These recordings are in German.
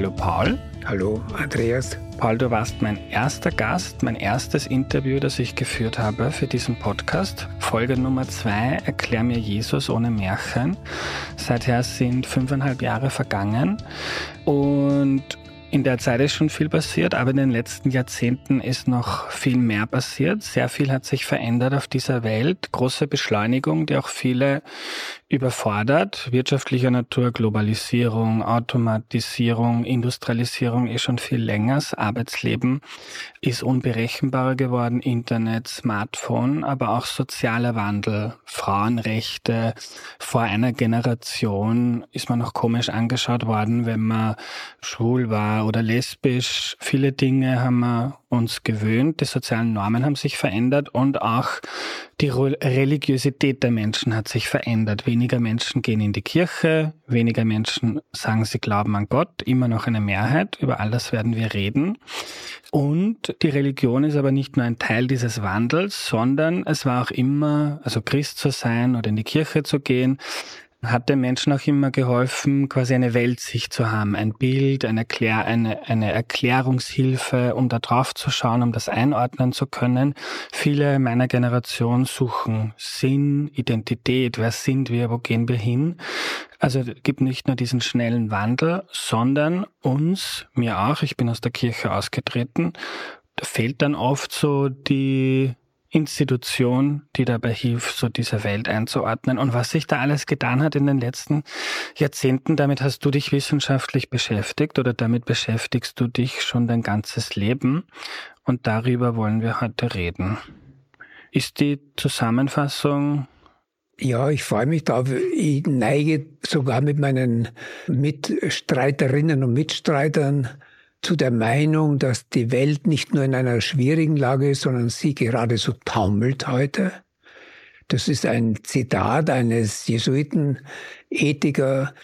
Hallo Paul. Hallo Andreas. Paul, du warst mein erster Gast, mein erstes Interview, das ich geführt habe für diesen Podcast. Folge Nummer zwei, Erklär mir Jesus ohne Märchen. Seither sind fünfeinhalb Jahre vergangen und in der Zeit ist schon viel passiert, aber in den letzten Jahrzehnten ist noch viel mehr passiert. Sehr viel hat sich verändert auf dieser Welt. Große Beschleunigung, die auch viele überfordert. Wirtschaftlicher Natur, Globalisierung, Automatisierung, Industrialisierung ist schon viel länger. Das Arbeitsleben ist unberechenbarer geworden. Internet, Smartphone, aber auch sozialer Wandel, Frauenrechte. Vor einer Generation ist man noch komisch angeschaut worden, wenn man schwul war oder lesbisch. Viele Dinge haben wir uns gewöhnt. Die sozialen Normen haben sich verändert und auch die Religiosität der Menschen hat sich verändert. Weniger Menschen gehen in die Kirche, weniger Menschen sagen, sie glauben an Gott, immer noch eine Mehrheit. Über all das werden wir reden. Und die Religion ist aber nicht nur ein Teil dieses Wandels, sondern es war auch immer, also Christ zu sein oder in die Kirche zu gehen, hat den Menschen auch immer geholfen, quasi eine Weltsicht zu haben, ein Bild, eine, Erklär eine, eine Erklärungshilfe, um da drauf zu schauen, um das einordnen zu können. Viele meiner Generation suchen Sinn, Identität, wer sind wir, wo gehen wir hin. Also es gibt nicht nur diesen schnellen Wandel, sondern uns, mir auch, ich bin aus der Kirche ausgetreten, da fehlt dann oft so die Institution, die dabei hilft, so diese Welt einzuordnen. Und was sich da alles getan hat in den letzten Jahrzehnten, damit hast du dich wissenschaftlich beschäftigt oder damit beschäftigst du dich schon dein ganzes Leben. Und darüber wollen wir heute reden. Ist die Zusammenfassung ja, ich freue mich darauf. Ich neige sogar mit meinen Mitstreiterinnen und Mitstreitern zu der Meinung, dass die Welt nicht nur in einer schwierigen Lage ist, sondern sie geradezu taumelt heute. Das ist ein Zitat eines Jesuitenethiker,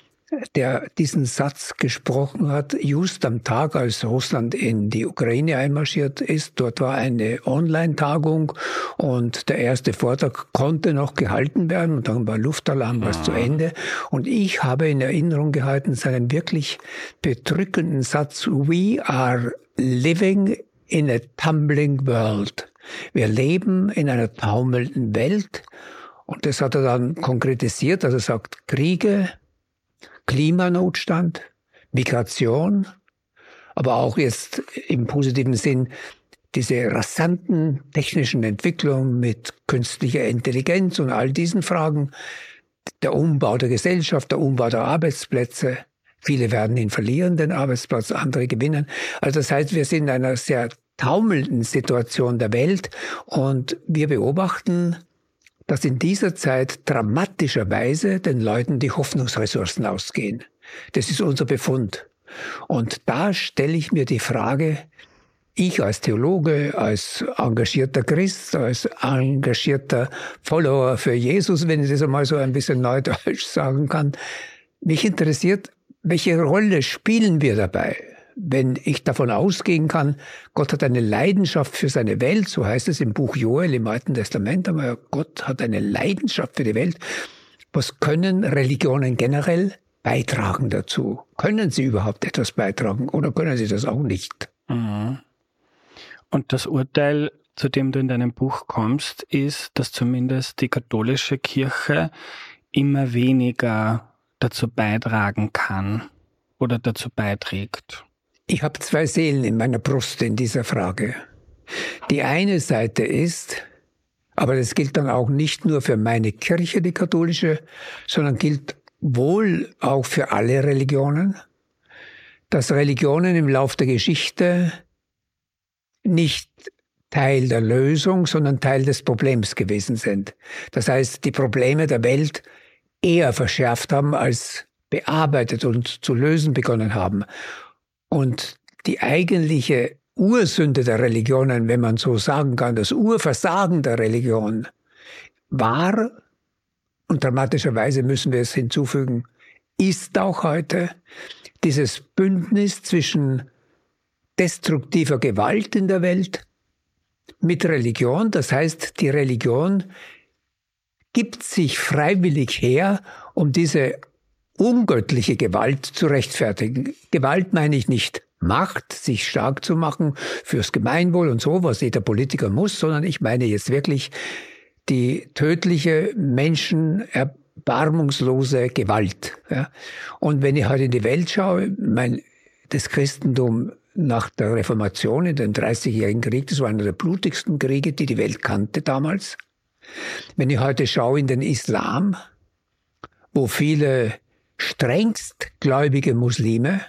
der diesen Satz gesprochen hat, just am Tag, als Russland in die Ukraine einmarschiert ist. Dort war eine Online-Tagung und der erste Vortrag konnte noch gehalten werden und dann war Luftalarm was zu ah. Ende. Und ich habe in Erinnerung gehalten seinen wirklich bedrückenden Satz, We are living in a tumbling world. Wir leben in einer taumelnden Welt. Und das hat er dann konkretisiert, also er sagt, Kriege, Klimanotstand, Migration, aber auch jetzt im positiven Sinn diese rasanten technischen Entwicklungen mit künstlicher Intelligenz und all diesen Fragen, der Umbau der Gesellschaft, der Umbau der Arbeitsplätze. Viele werden ihn verlieren, den Arbeitsplatz, andere gewinnen. Also das heißt, wir sind in einer sehr taumelnden Situation der Welt und wir beobachten dass in dieser Zeit dramatischerweise den Leuten die Hoffnungsressourcen ausgehen. Das ist unser Befund. Und da stelle ich mir die Frage, ich als Theologe, als engagierter Christ, als engagierter Follower für Jesus, wenn ich das einmal so ein bisschen neudeutsch sagen kann, mich interessiert, welche Rolle spielen wir dabei? Wenn ich davon ausgehen kann, Gott hat eine Leidenschaft für seine Welt, so heißt es im Buch Joel im Alten Testament, aber Gott hat eine Leidenschaft für die Welt. Was können Religionen generell beitragen dazu? Können sie überhaupt etwas beitragen oder können sie das auch nicht? Mhm. Und das Urteil, zu dem du in deinem Buch kommst, ist, dass zumindest die katholische Kirche immer weniger dazu beitragen kann oder dazu beiträgt. Ich habe zwei Seelen in meiner Brust in dieser Frage. Die eine Seite ist, aber das gilt dann auch nicht nur für meine Kirche, die katholische, sondern gilt wohl auch für alle Religionen, dass Religionen im Lauf der Geschichte nicht Teil der Lösung, sondern Teil des Problems gewesen sind. Das heißt, die Probleme der Welt eher verschärft haben, als bearbeitet und zu lösen begonnen haben. Und die eigentliche Ursünde der Religionen, wenn man so sagen kann, das Urversagen der Religion, war, und dramatischerweise müssen wir es hinzufügen, ist auch heute dieses Bündnis zwischen destruktiver Gewalt in der Welt mit Religion. Das heißt, die Religion gibt sich freiwillig her, um diese ungöttliche Gewalt zu rechtfertigen. Gewalt meine ich nicht Macht, sich stark zu machen fürs Gemeinwohl und so, was jeder Politiker muss, sondern ich meine jetzt wirklich die tödliche, menschenerbarmungslose Gewalt. Ja. Und wenn ich heute in die Welt schaue, mein, das Christentum nach der Reformation in den 30-jährigen Krieg, das war einer der blutigsten Kriege, die die Welt kannte damals. Wenn ich heute schaue in den Islam, wo viele strengst gläubige Muslime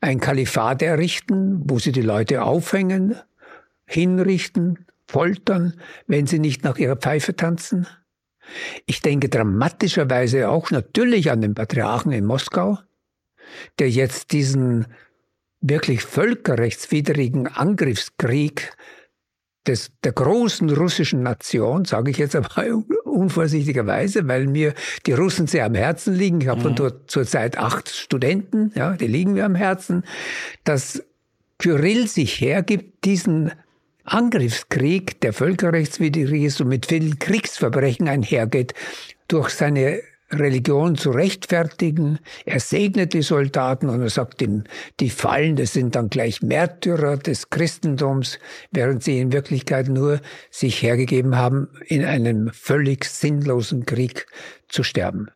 ein Kalifat errichten, wo sie die Leute aufhängen, hinrichten, foltern, wenn sie nicht nach ihrer Pfeife tanzen. Ich denke dramatischerweise auch natürlich an den Patriarchen in Moskau, der jetzt diesen wirklich völkerrechtswidrigen Angriffskrieg des, der großen russischen Nation, sage ich jetzt aber unvorsichtigerweise, weil mir die Russen sehr am Herzen liegen. Ich habe von mhm. dort zurzeit acht Studenten, ja, die liegen mir am Herzen, dass Kyrill sich hergibt, diesen Angriffskrieg, der völkerrechtswidrig ist und mit vielen Kriegsverbrechen einhergeht, durch seine Religion zu rechtfertigen. Er segnet die Soldaten und er sagt ihm, die Fallen, das sind dann gleich Märtyrer des Christentums, während sie in Wirklichkeit nur sich hergegeben haben, in einem völlig sinnlosen Krieg zu sterben.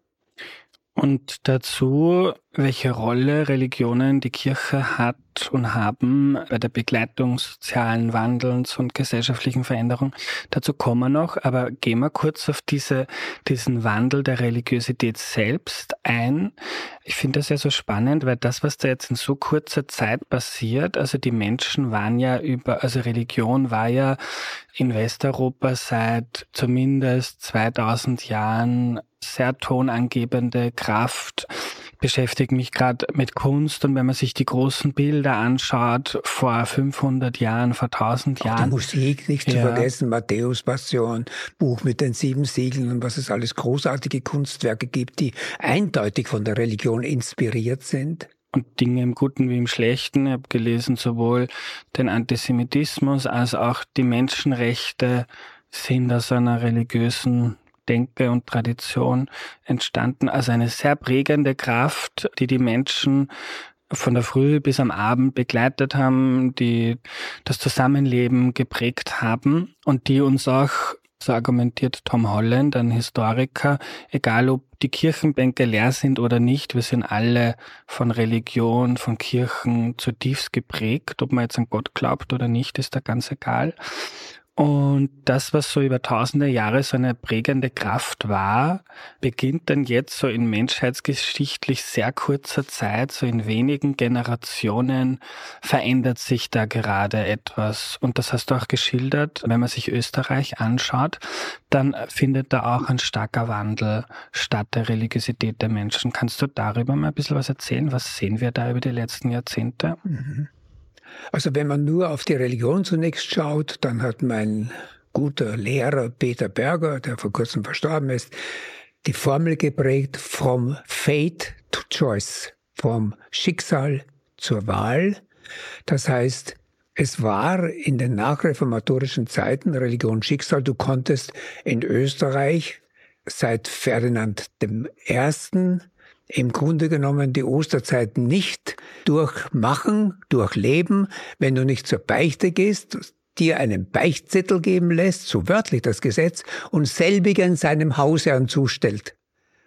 Und dazu, welche Rolle Religionen die Kirche hat und haben bei der Begleitung sozialen Wandels und gesellschaftlichen Veränderungen. Dazu kommen wir noch, aber gehen wir kurz auf diese, diesen Wandel der Religiosität selbst ein. Ich finde das ja so spannend, weil das, was da jetzt in so kurzer Zeit passiert, also die Menschen waren ja über, also Religion war ja in Westeuropa seit zumindest 2000 Jahren sehr tonangebende Kraft beschäftige mich gerade mit Kunst und wenn man sich die großen Bilder anschaut, vor 500 Jahren, vor 1000 Auch Jahren. Die Musik nicht ja. zu vergessen, Matthäus Passion, Buch mit den sieben Siegeln und was es alles großartige Kunstwerke gibt, die eindeutig von der Religion inspiriert sind und Dinge im Guten wie im Schlechten. Ich habe gelesen, sowohl den Antisemitismus als auch die Menschenrechte sind aus einer religiösen Denke und Tradition entstanden, als eine sehr prägende Kraft, die die Menschen von der Früh bis am Abend begleitet haben, die das Zusammenleben geprägt haben und die uns auch, so argumentiert Tom Holland, ein Historiker, egal ob die Kirchenbänke leer sind oder nicht, wir sind alle von Religion, von Kirchen zutiefst geprägt. Ob man jetzt an Gott glaubt oder nicht, ist da ganz egal. Und das, was so über tausende Jahre so eine prägende Kraft war, beginnt dann jetzt so in menschheitsgeschichtlich sehr kurzer Zeit, so in wenigen Generationen verändert sich da gerade etwas. Und das hast du auch geschildert, wenn man sich Österreich anschaut, dann findet da auch ein starker Wandel statt der Religiosität der Menschen. Kannst du darüber mal ein bisschen was erzählen? Was sehen wir da über die letzten Jahrzehnte? Mhm. Also wenn man nur auf die Religion zunächst schaut, dann hat mein guter Lehrer Peter Berger, der vor kurzem verstorben ist, die Formel geprägt from fate to choice, vom Schicksal zur Wahl. Das heißt, es war in den nachreformatorischen Zeiten Religion Schicksal. Du konntest in Österreich seit Ferdinand I im Grunde genommen die Osterzeit nicht durchmachen, durchleben, wenn du nicht zur Beichte gehst, dir einen Beichtzettel geben lässt, so wörtlich das Gesetz, und selbigen seinem Hausherrn zustellt.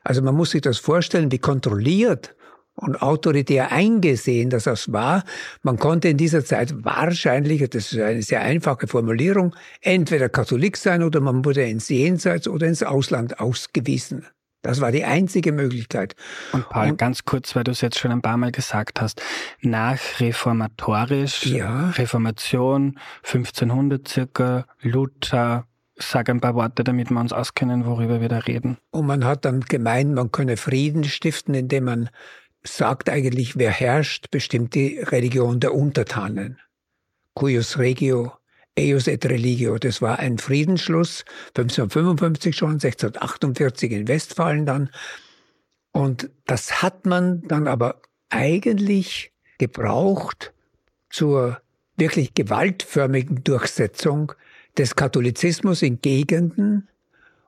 Also man muss sich das vorstellen, wie kontrolliert und autoritär eingesehen dass das war. Man konnte in dieser Zeit wahrscheinlich, das ist eine sehr einfache Formulierung, entweder Katholik sein oder man wurde ins Jenseits oder ins Ausland ausgewiesen. Das war die einzige Möglichkeit. Und Paul, und, ganz kurz, weil du es jetzt schon ein paar Mal gesagt hast, nachreformatorisch, ja. Reformation, 1500 circa, Luther, Sag ein paar Worte, damit wir uns auskennen, worüber wir da reden. Und man hat dann gemeint, man könne Frieden stiften, indem man sagt eigentlich, wer herrscht, bestimmt die Religion der Untertanen. Cuius regio Eius et Religio. Das war ein Friedensschluss, 1555 schon, 1648 in Westfalen dann. Und das hat man dann aber eigentlich gebraucht zur wirklich gewaltförmigen Durchsetzung des Katholizismus in Gegenden,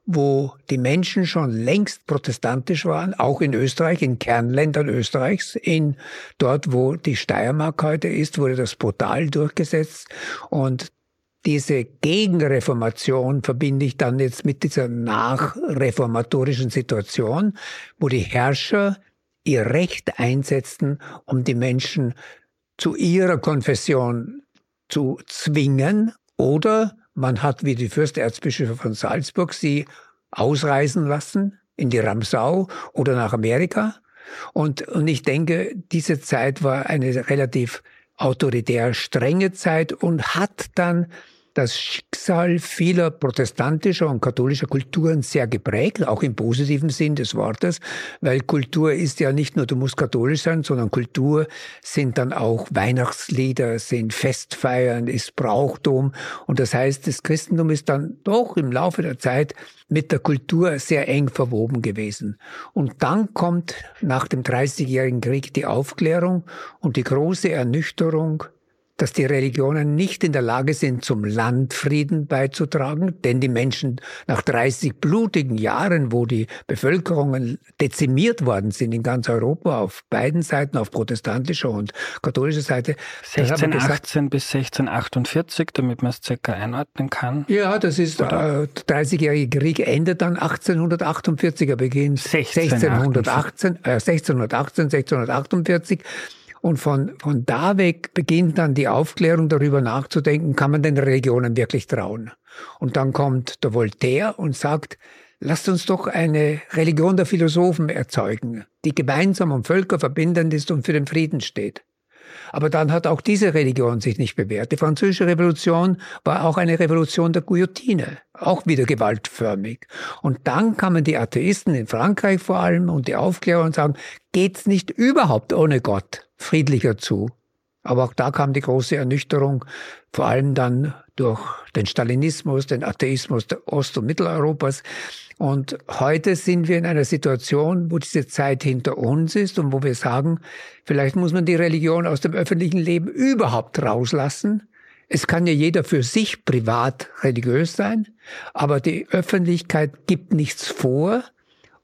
wo die Menschen schon längst protestantisch waren, auch in Österreich, in Kernländern Österreichs, in dort, wo die Steiermark heute ist, wurde das brutal durchgesetzt und diese Gegenreformation verbinde ich dann jetzt mit dieser nachreformatorischen Situation, wo die Herrscher ihr Recht einsetzten, um die Menschen zu ihrer Konfession zu zwingen oder man hat wie die Fürsterzbischöfe von Salzburg sie ausreisen lassen in die Ramsau oder nach Amerika. Und, und ich denke, diese Zeit war eine relativ autoritär strenge Zeit und hat dann das Schicksal vieler protestantischer und katholischer Kulturen sehr geprägt, auch im positiven Sinn des Wortes, weil Kultur ist ja nicht nur, du musst katholisch sein, sondern Kultur sind dann auch Weihnachtslieder, sind Festfeiern, ist Brauchtum. Und das heißt, das Christentum ist dann doch im Laufe der Zeit mit der Kultur sehr eng verwoben gewesen. Und dann kommt nach dem Dreißigjährigen Krieg die Aufklärung und die große Ernüchterung dass die Religionen nicht in der Lage sind, zum Landfrieden beizutragen, denn die Menschen nach 30 blutigen Jahren, wo die Bevölkerungen dezimiert worden sind in ganz Europa, auf beiden Seiten, auf protestantischer und katholischer Seite. 1618 bis 1648, damit man es circa einordnen kann. Ja, das ist, der äh, 30-jährige Krieg endet dann 1848, er beginnt 1618, äh, 1618, 1648. Und von, von da weg beginnt dann die Aufklärung darüber nachzudenken, kann man den Religionen wirklich trauen? Und dann kommt der Voltaire und sagt, lasst uns doch eine Religion der Philosophen erzeugen, die gemeinsam und völkerverbindend ist und für den Frieden steht. Aber dann hat auch diese Religion sich nicht bewährt. Die französische Revolution war auch eine Revolution der Guillotine, auch wieder gewaltförmig. Und dann kamen die Atheisten in Frankreich vor allem und die Aufklärer und sagen, geht's nicht überhaupt ohne Gott friedlicher zu? Aber auch da kam die große Ernüchterung, vor allem dann durch den Stalinismus, den Atheismus der Ost- und Mitteleuropas. Und heute sind wir in einer Situation, wo diese Zeit hinter uns ist und wo wir sagen, vielleicht muss man die Religion aus dem öffentlichen Leben überhaupt rauslassen. Es kann ja jeder für sich privat religiös sein, aber die Öffentlichkeit gibt nichts vor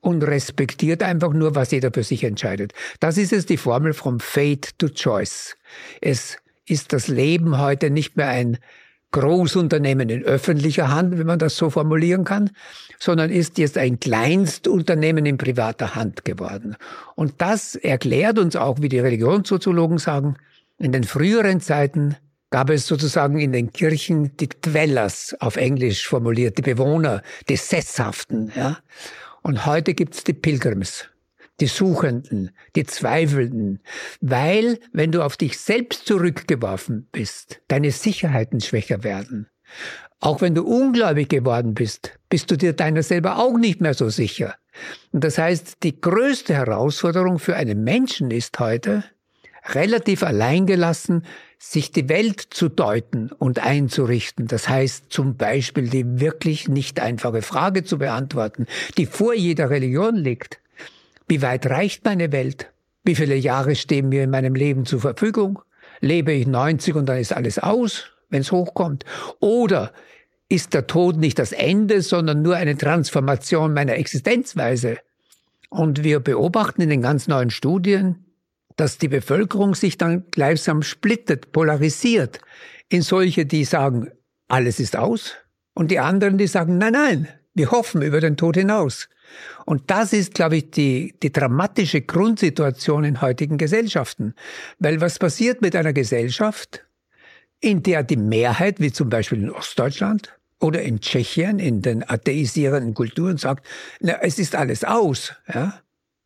und respektiert einfach nur, was jeder für sich entscheidet. Das ist es die Formel from Fate to Choice. Es ist das Leben heute nicht mehr ein Großunternehmen in öffentlicher Hand, wenn man das so formulieren kann, sondern ist jetzt ein Kleinstunternehmen in privater Hand geworden. Und das erklärt uns auch, wie die Religionssoziologen sagen, in den früheren Zeiten gab es sozusagen in den Kirchen die Dwellers, auf Englisch formuliert, die Bewohner, die Sesshaften. Ja? Und heute gibt's die Pilgrims die Suchenden, die Zweifelnden, weil wenn du auf dich selbst zurückgeworfen bist, deine Sicherheiten schwächer werden. Auch wenn du ungläubig geworden bist, bist du dir deiner selber auch nicht mehr so sicher. Und das heißt, die größte Herausforderung für einen Menschen ist heute, relativ alleingelassen, sich die Welt zu deuten und einzurichten. Das heißt zum Beispiel die wirklich nicht einfache Frage zu beantworten, die vor jeder Religion liegt. Wie weit reicht meine Welt? Wie viele Jahre stehen mir in meinem Leben zur Verfügung? Lebe ich 90 und dann ist alles aus, wenn es hochkommt? Oder ist der Tod nicht das Ende, sondern nur eine Transformation meiner Existenzweise? Und wir beobachten in den ganz neuen Studien, dass die Bevölkerung sich dann gleichsam splittet, polarisiert in solche, die sagen, alles ist aus, und die anderen, die sagen, nein, nein, wir hoffen über den Tod hinaus. Und das ist, glaube ich, die, die dramatische Grundsituation in heutigen Gesellschaften. Weil was passiert mit einer Gesellschaft, in der die Mehrheit, wie zum Beispiel in Ostdeutschland oder in Tschechien, in den atheisierenden Kulturen sagt, na, es ist alles aus, ja?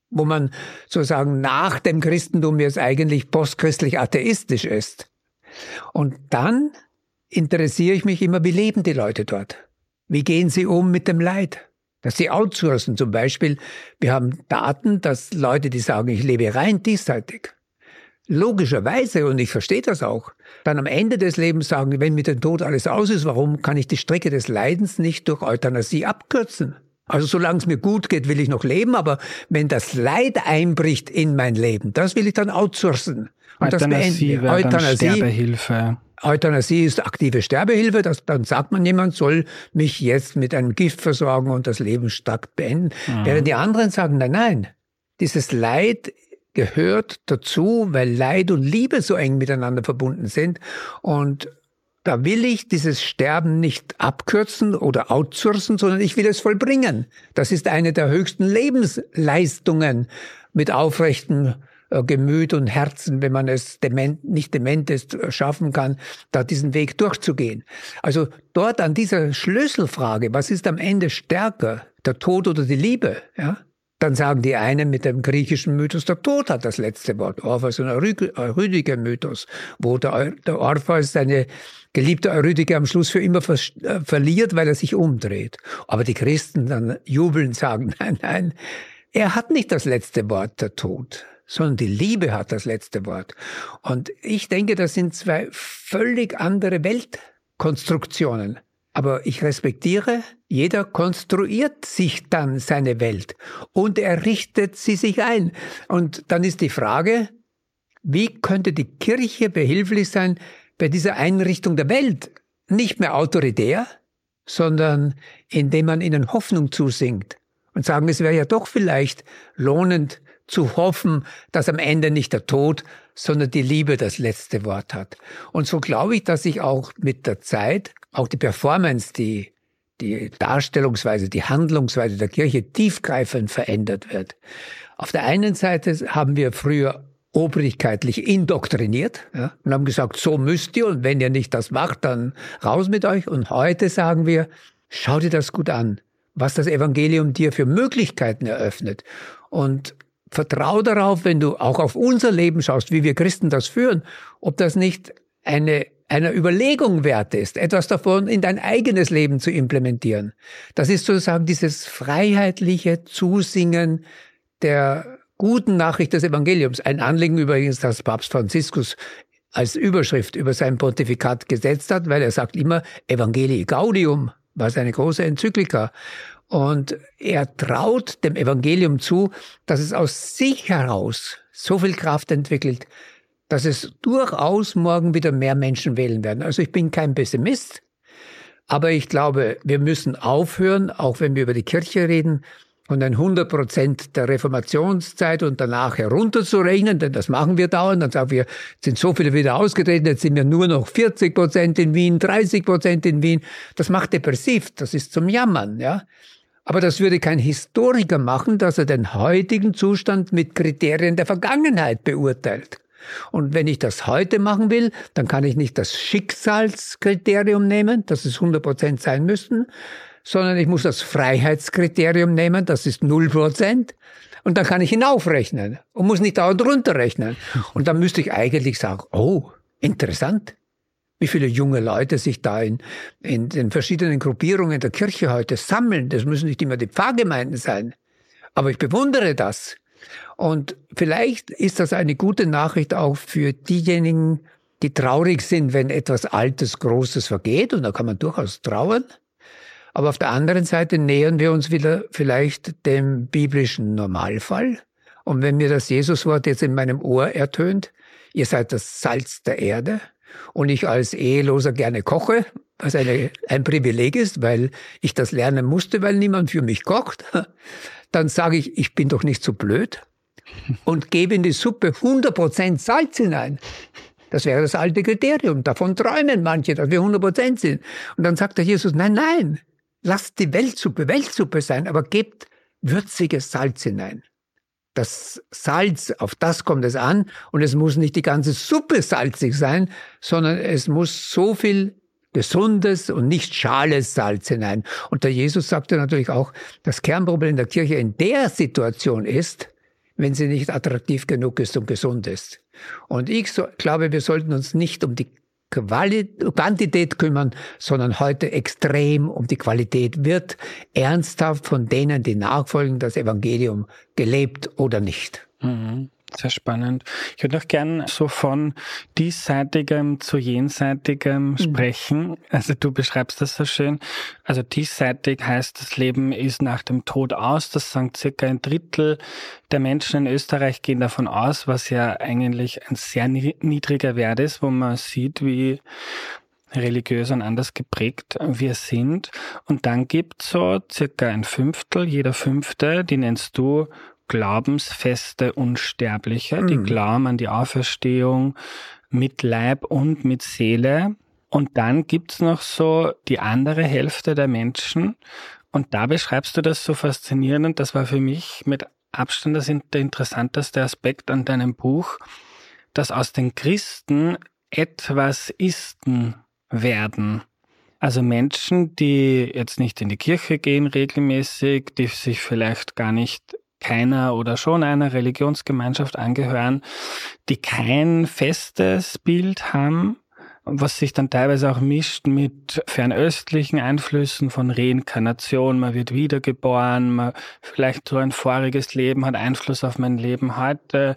Wo man sozusagen nach dem Christentum jetzt eigentlich postchristlich atheistisch ist. Und dann interessiere ich mich immer, wie leben die Leute dort? Wie gehen sie um mit dem Leid? dass sie outsourcen zum Beispiel. Wir haben Daten, dass Leute, die sagen, ich lebe rein diesseitig, logischerweise, und ich verstehe das auch, dann am Ende des Lebens sagen, wenn mit dem Tod alles aus ist, warum kann ich die Strecke des Leidens nicht durch Euthanasie abkürzen? Also solange es mir gut geht, will ich noch leben, aber wenn das Leid einbricht in mein Leben, das will ich dann outsourcen. Und Euthanasie das wir. Euthanasie, Sterbehilfe. Euthanasie ist aktive Sterbehilfe, das, dann sagt man, jemand soll mich jetzt mit einem Gift versorgen und das Leben stark beenden. Mhm. Während die anderen sagen, nein, nein, dieses Leid gehört dazu, weil Leid und Liebe so eng miteinander verbunden sind. Und da will ich dieses Sterben nicht abkürzen oder outsourcen, sondern ich will es vollbringen. Das ist eine der höchsten Lebensleistungen mit aufrechten äh, Gemüt und Herzen, wenn man es dement, nicht dement ist, äh, schaffen kann, da diesen Weg durchzugehen. Also dort an dieser Schlüsselfrage, was ist am Ende stärker, der Tod oder die Liebe, ja? Dann sagen die einen mit dem griechischen Mythos, der Tod hat das letzte Wort. Orpheus und Eurydiker-Mythos, wo der, der Orpheus seine geliebte Eurydiker am Schluss für immer ver äh, verliert, weil er sich umdreht. Aber die Christen dann jubeln, sagen, nein, nein, er hat nicht das letzte Wort, der Tod sondern die Liebe hat das letzte Wort. Und ich denke, das sind zwei völlig andere Weltkonstruktionen. Aber ich respektiere, jeder konstruiert sich dann seine Welt und er richtet sie sich ein. Und dann ist die Frage, wie könnte die Kirche behilflich sein bei dieser Einrichtung der Welt? Nicht mehr autoritär, sondern indem man ihnen Hoffnung zusingt und sagen, es wäre ja doch vielleicht lohnend, zu hoffen, dass am Ende nicht der Tod, sondern die Liebe das letzte Wort hat. Und so glaube ich, dass sich auch mit der Zeit auch die Performance, die, die Darstellungsweise, die Handlungsweise der Kirche tiefgreifend verändert wird. Auf der einen Seite haben wir früher obrigkeitlich indoktriniert ja, und haben gesagt, so müsst ihr und wenn ihr nicht das macht, dann raus mit euch. Und heute sagen wir, schau dir das gut an, was das Evangelium dir für Möglichkeiten eröffnet. Und vertrau darauf, wenn du auch auf unser Leben schaust, wie wir Christen das führen, ob das nicht eine einer Überlegung wert ist, etwas davon in dein eigenes Leben zu implementieren. Das ist sozusagen dieses freiheitliche Zusingen der guten Nachricht des Evangeliums. Ein Anliegen übrigens, das Papst Franziskus als Überschrift über sein Pontifikat gesetzt hat, weil er sagt immer Evangelii Gaudium, war seine große Enzyklika. Und er traut dem Evangelium zu, dass es aus sich heraus so viel Kraft entwickelt, dass es durchaus morgen wieder mehr Menschen wählen werden. Also ich bin kein Pessimist, aber ich glaube, wir müssen aufhören, auch wenn wir über die Kirche reden, von den 100 Prozent der Reformationszeit und danach herunterzurechnen, denn das machen wir dauernd. Dann sagen wir, sind so viele wieder ausgetreten, jetzt sind wir nur noch 40 Prozent in Wien, 30 Prozent in Wien. Das macht depressiv, das ist zum Jammern, ja. Aber das würde kein Historiker machen, dass er den heutigen Zustand mit Kriterien der Vergangenheit beurteilt. Und wenn ich das heute machen will, dann kann ich nicht das Schicksalskriterium nehmen, dass es 100 Prozent sein müssten, sondern ich muss das Freiheitskriterium nehmen, das ist 0 Prozent. Und dann kann ich hinaufrechnen und muss nicht dauernd runterrechnen. Und dann müsste ich eigentlich sagen, oh, interessant wie viele junge Leute sich da in, in den verschiedenen Gruppierungen der Kirche heute sammeln. Das müssen nicht immer die Pfarrgemeinden sein. Aber ich bewundere das. Und vielleicht ist das eine gute Nachricht auch für diejenigen, die traurig sind, wenn etwas Altes, Großes vergeht. Und da kann man durchaus trauern. Aber auf der anderen Seite nähern wir uns wieder vielleicht dem biblischen Normalfall. Und wenn mir das Jesuswort jetzt in meinem Ohr ertönt, ihr seid das Salz der Erde, und ich als Eheloser gerne koche, was eine, ein Privileg ist, weil ich das lernen musste, weil niemand für mich kocht, dann sage ich, ich bin doch nicht so blöd und gebe in die Suppe 100% Salz hinein. Das wäre das alte Kriterium. Davon träumen manche, dass wir 100% sind. Und dann sagt der Jesus, nein, nein, lasst die Weltsuppe Weltsuppe sein, aber gebt würziges Salz hinein das Salz, auf das kommt es an. Und es muss nicht die ganze Suppe salzig sein, sondern es muss so viel gesundes und nicht schales Salz hinein. Und der Jesus sagte natürlich auch, das Kernproblem der Kirche in der Situation ist, wenn sie nicht attraktiv genug ist und gesund ist. Und ich so, glaube, wir sollten uns nicht um die Quantität kümmern, sondern heute extrem um die Qualität. Wird ernsthaft von denen, die nachfolgen, das Evangelium gelebt oder nicht? Mhm. Sehr spannend. Ich würde noch gern so von diesseitigem zu jenseitigem mhm. sprechen. Also du beschreibst das so schön. Also diesseitig heißt, das Leben ist nach dem Tod aus. Das sagen circa ein Drittel der Menschen in Österreich gehen davon aus, was ja eigentlich ein sehr niedriger Wert ist, wo man sieht, wie religiös und anders geprägt wir sind. Und dann gibt's so circa ein Fünftel, jeder Fünfte, die nennst du glaubensfeste Unsterbliche, mhm. die glauben an die Auferstehung mit Leib und mit Seele. Und dann gibt's noch so die andere Hälfte der Menschen. Und da beschreibst du das so faszinierend. Das war für mich mit Abstand das der interessanteste Aspekt an deinem Buch, dass aus den Christen etwas Isten werden. Also Menschen, die jetzt nicht in die Kirche gehen regelmäßig, die sich vielleicht gar nicht keiner oder schon einer Religionsgemeinschaft angehören, die kein festes Bild haben, was sich dann teilweise auch mischt mit fernöstlichen Einflüssen von Reinkarnation. Man wird wiedergeboren, man vielleicht so ein voriges Leben hat Einfluss auf mein Leben heute,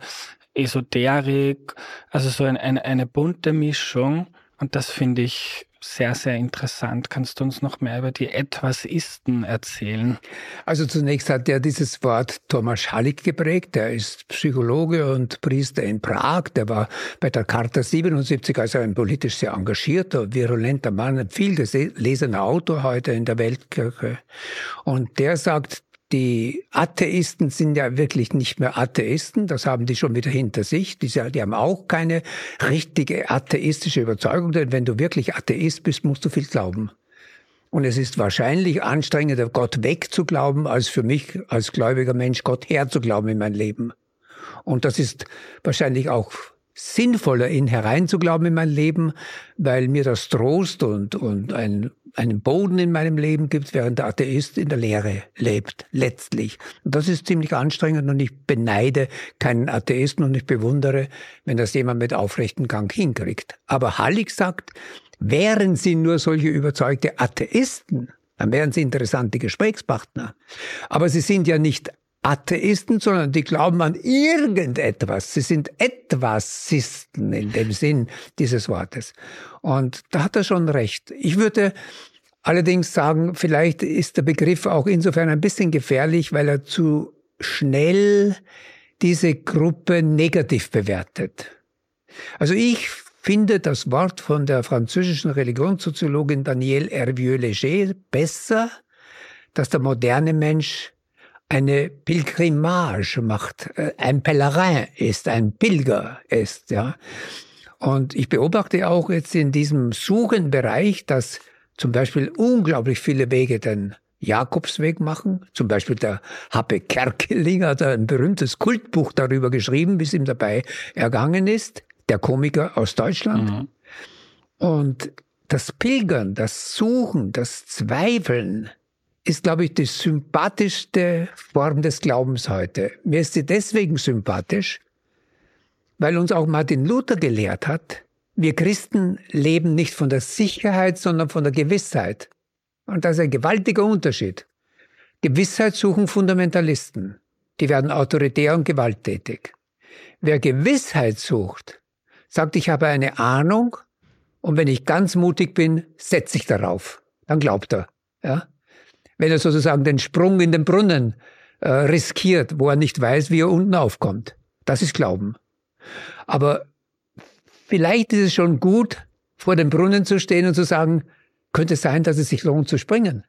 Esoterik, also so ein, eine, eine bunte Mischung. Und das finde ich sehr, sehr interessant. Kannst du uns noch mehr über die Etwas-Isten erzählen? Also zunächst hat er dieses Wort Thomas Hallig geprägt. Der ist Psychologe und Priester in Prag. Der war bei der Charta 77 also ein politisch sehr engagierter, virulenter Mann, ein viel gelesener Autor heute in der Weltkirche. Und der sagt, die Atheisten sind ja wirklich nicht mehr Atheisten, das haben die schon wieder hinter sich. Die, die haben auch keine richtige atheistische Überzeugung, denn wenn du wirklich Atheist bist, musst du viel glauben. Und es ist wahrscheinlich anstrengender, Gott wegzuglauben, als für mich als gläubiger Mensch Gott herzuglauben in mein Leben. Und das ist wahrscheinlich auch sinnvoller, ihn hereinzuglauben in mein Leben, weil mir das Trost und, und ein, einen Boden in meinem Leben gibt, während der Atheist in der Lehre lebt, letztlich. Und das ist ziemlich anstrengend und ich beneide keinen Atheisten und ich bewundere, wenn das jemand mit aufrechten Gang hinkriegt. Aber Hallig sagt, wären sie nur solche überzeugte Atheisten, dann wären sie interessante Gesprächspartner. Aber sie sind ja nicht Atheisten, sondern die glauben an irgendetwas. Sie sind Etwasisten in dem Sinn dieses Wortes. Und da hat er schon recht. Ich würde allerdings sagen, vielleicht ist der Begriff auch insofern ein bisschen gefährlich, weil er zu schnell diese Gruppe negativ bewertet. Also ich finde das Wort von der französischen Religionssoziologin Danielle Hervieux-Léger besser, dass der moderne Mensch eine Pilgrimage macht, äh, ein Pèlerin ist, ein Pilger ist, ja. Und ich beobachte auch jetzt in diesem Suchenbereich, dass zum Beispiel unglaublich viele Wege den Jakobsweg machen. Zum Beispiel der Happe Kerkeling hat ein berühmtes Kultbuch darüber geschrieben, wie es ihm dabei ergangen ist. Der Komiker aus Deutschland. Mhm. Und das Pilgern, das Suchen, das Zweifeln, ist, glaube ich, die sympathischste Form des Glaubens heute. Mir ist sie deswegen sympathisch, weil uns auch Martin Luther gelehrt hat, wir Christen leben nicht von der Sicherheit, sondern von der Gewissheit. Und das ist ein gewaltiger Unterschied. Gewissheit suchen Fundamentalisten. Die werden autoritär und gewalttätig. Wer Gewissheit sucht, sagt, ich habe eine Ahnung und wenn ich ganz mutig bin, setze ich darauf. Dann glaubt er. Ja? Wenn er sozusagen den Sprung in den Brunnen äh, riskiert, wo er nicht weiß, wie er unten aufkommt. Das ist Glauben. Aber vielleicht ist es schon gut, vor dem Brunnen zu stehen und zu sagen, könnte es sein, dass es sich lohnt zu springen.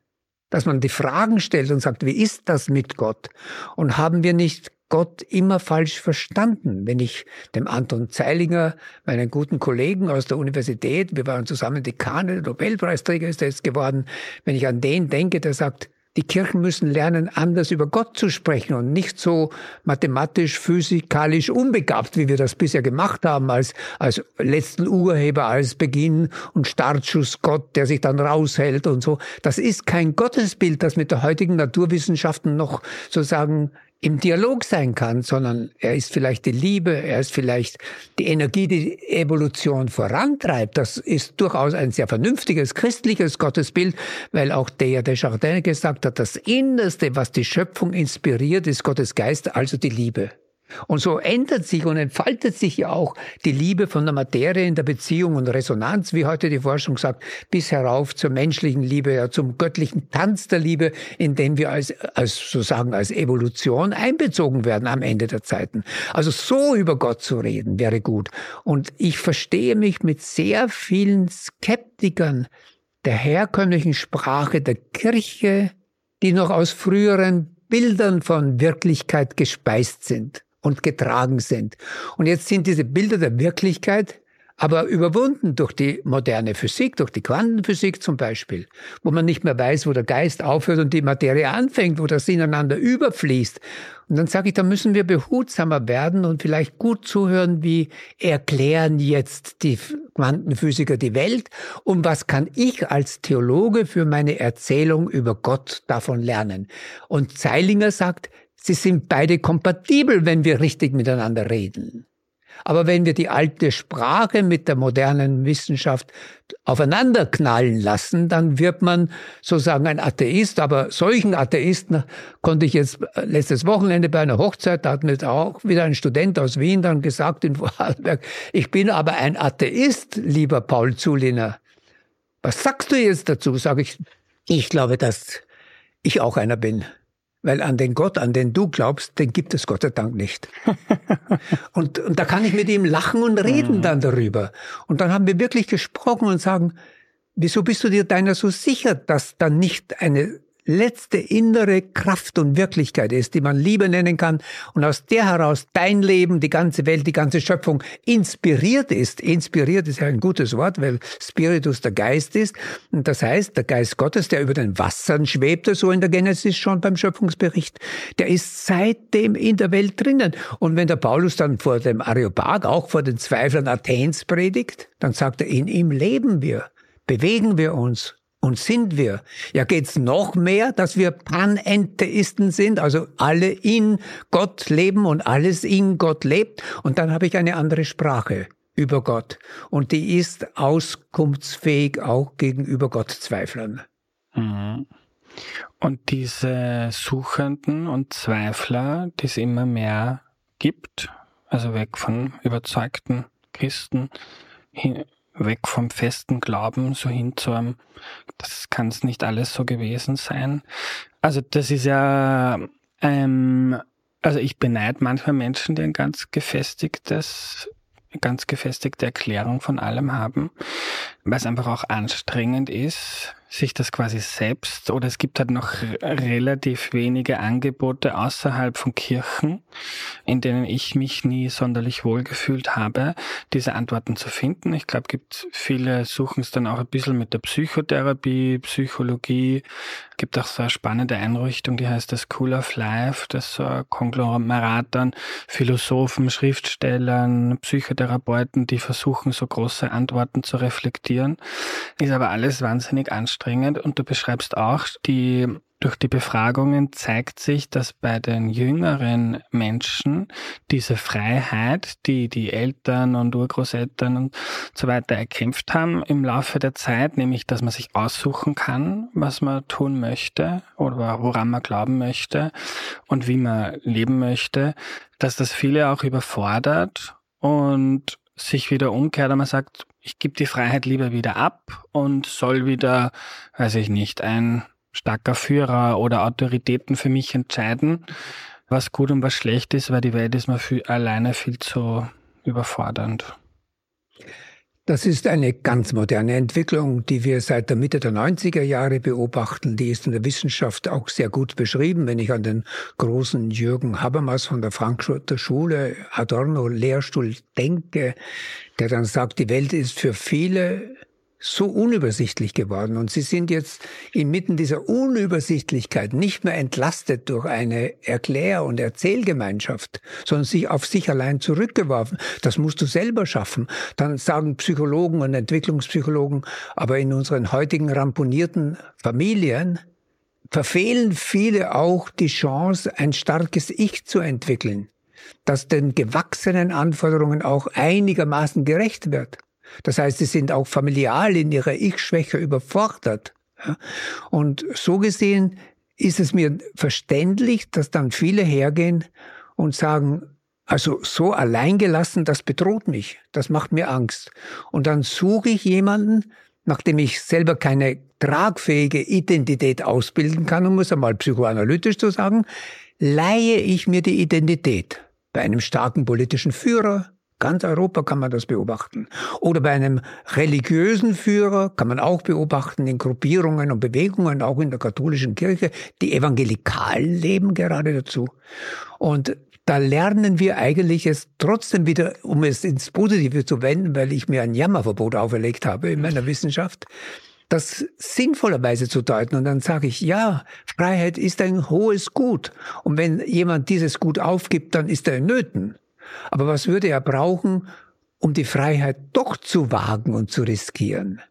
Dass man die Fragen stellt und sagt, wie ist das mit Gott? Und haben wir nicht Gott immer falsch verstanden. Wenn ich dem Anton Zeilinger, meinen guten Kollegen aus der Universität, wir waren zusammen Dekane, Nobelpreisträger ist er jetzt geworden, wenn ich an den denke, der sagt, die Kirchen müssen lernen, anders über Gott zu sprechen und nicht so mathematisch, physikalisch unbegabt, wie wir das bisher gemacht haben, als, als letzten Urheber, als Beginn und Startschuss Gott, der sich dann raushält und so. Das ist kein Gottesbild, das mit der heutigen Naturwissenschaften noch sozusagen im Dialog sein kann, sondern er ist vielleicht die Liebe, er ist vielleicht die Energie, die Evolution vorantreibt. Das ist durchaus ein sehr vernünftiges christliches Gottesbild, weil auch der Desjardins gesagt hat, das Innerste, was die Schöpfung inspiriert, ist Gottes Geist, also die Liebe. Und so ändert sich und entfaltet sich ja auch die Liebe von der Materie in der Beziehung und Resonanz, wie heute die Forschung sagt, bis herauf zur menschlichen Liebe, ja, zum göttlichen Tanz der Liebe, in den wir als, als sozusagen als Evolution einbezogen werden am Ende der Zeiten. Also so über Gott zu reden wäre gut. Und ich verstehe mich mit sehr vielen Skeptikern der herkömmlichen Sprache der Kirche, die noch aus früheren Bildern von Wirklichkeit gespeist sind und getragen sind. Und jetzt sind diese Bilder der Wirklichkeit aber überwunden durch die moderne Physik, durch die Quantenphysik zum Beispiel, wo man nicht mehr weiß, wo der Geist aufhört und die Materie anfängt, wo das ineinander überfließt. Und dann sage ich, da müssen wir behutsamer werden und vielleicht gut zuhören, wie erklären jetzt die Quantenphysiker die Welt und was kann ich als Theologe für meine Erzählung über Gott davon lernen. Und Zeilinger sagt, Sie sind beide kompatibel, wenn wir richtig miteinander reden. Aber wenn wir die alte Sprache mit der modernen Wissenschaft aufeinander knallen lassen, dann wird man sozusagen ein Atheist. Aber solchen Atheisten konnte ich jetzt letztes Wochenende bei einer Hochzeit, da hat mir auch wieder ein Student aus Wien dann gesagt in Vorarlberg, ich bin aber ein Atheist, lieber Paul Zuliner. Was sagst du jetzt dazu? Sage ich, ich glaube, dass ich auch einer bin. Weil an den Gott, an den du glaubst, den gibt es Gott sei Dank nicht. und, und da kann ich mit ihm lachen und reden mhm. dann darüber. Und dann haben wir wirklich gesprochen und sagen, wieso bist du dir deiner so sicher, dass da nicht eine letzte innere Kraft und Wirklichkeit ist, die man Liebe nennen kann und aus der heraus dein Leben, die ganze Welt, die ganze Schöpfung inspiriert ist. Inspiriert ist ja ein gutes Wort, weil Spiritus der Geist ist. Und das heißt, der Geist Gottes, der über den Wassern schwebte, so in der Genesis schon beim Schöpfungsbericht, der ist seitdem in der Welt drinnen. Und wenn der Paulus dann vor dem Areopag, auch vor den Zweiflern Athens predigt, dann sagt er, in ihm leben wir, bewegen wir uns, und sind wir? Ja, geht's noch mehr, dass wir Panentheisten sind, also alle in Gott leben und alles in Gott lebt? Und dann habe ich eine andere Sprache über Gott. Und die ist auskunftsfähig auch gegenüber Gottzweiflern. Mhm. Und diese Suchenden und Zweifler, die es immer mehr gibt, also weg von überzeugten Christen, weg vom festen Glauben so hin zu einem, das kann es nicht alles so gewesen sein. Also das ist ja, ähm, also ich beneide manchmal Menschen, die ein ganz gefestigtes, ganz gefestigte Erklärung von allem haben, weil es einfach auch anstrengend ist, sich das quasi selbst oder es gibt halt noch relativ wenige Angebote außerhalb von Kirchen, in denen ich mich nie sonderlich wohlgefühlt habe, diese Antworten zu finden. Ich glaube, gibt viele suchen es dann auch ein bisschen mit der Psychotherapie, Psychologie. Gibt auch so eine spannende Einrichtung, die heißt das School of Life, das so ein Konglomerat an Philosophen, Schriftstellern, Psychotherapeuten, die versuchen, so große Antworten zu reflektieren. Ist aber alles wahnsinnig anstrengend und du beschreibst auch, die durch die Befragungen zeigt sich, dass bei den jüngeren Menschen diese Freiheit, die die Eltern und Urgroßeltern und so weiter erkämpft haben im Laufe der Zeit, nämlich dass man sich aussuchen kann, was man tun möchte oder woran man glauben möchte und wie man leben möchte, dass das viele auch überfordert und sich wieder umkehrt und man sagt, ich gebe die Freiheit lieber wieder ab und soll wieder, weiß ich nicht, ein starker Führer oder Autoritäten für mich entscheiden, was gut und was schlecht ist, weil die Welt ist mir viel, alleine viel zu überfordernd. Das ist eine ganz moderne Entwicklung, die wir seit der Mitte der 90er Jahre beobachten. Die ist in der Wissenschaft auch sehr gut beschrieben. Wenn ich an den großen Jürgen Habermas von der Frankfurter Schule, Adorno Lehrstuhl denke, der dann sagt, die Welt ist für viele so unübersichtlich geworden und sie sind jetzt inmitten dieser Unübersichtlichkeit nicht mehr entlastet durch eine Erklär- und Erzählgemeinschaft, sondern sich auf sich allein zurückgeworfen. Das musst du selber schaffen. Dann sagen Psychologen und Entwicklungspsychologen, aber in unseren heutigen ramponierten Familien verfehlen viele auch die Chance, ein starkes Ich zu entwickeln, das den gewachsenen Anforderungen auch einigermaßen gerecht wird. Das heißt, sie sind auch familial in ihrer Ich-Schwäche überfordert. Und so gesehen ist es mir verständlich, dass dann viele hergehen und sagen, Also so alleingelassen, das bedroht mich, das macht mir Angst. Und dann suche ich jemanden, nachdem ich selber keine tragfähige Identität ausbilden kann, um es einmal psychoanalytisch zu sagen, leihe ich mir die Identität bei einem starken politischen Führer, Ganz Europa kann man das beobachten. Oder bei einem religiösen Führer kann man auch beobachten in Gruppierungen und Bewegungen, auch in der katholischen Kirche. Die Evangelikalen leben gerade dazu. Und da lernen wir eigentlich es trotzdem wieder, um es ins Positive zu wenden, weil ich mir ein Jammerverbot auferlegt habe in meiner Wissenschaft, das sinnvollerweise zu deuten. Und dann sage ich, ja, Freiheit ist ein hohes Gut. Und wenn jemand dieses Gut aufgibt, dann ist er in Nöten. Aber was würde er brauchen, um die Freiheit doch zu wagen und zu riskieren?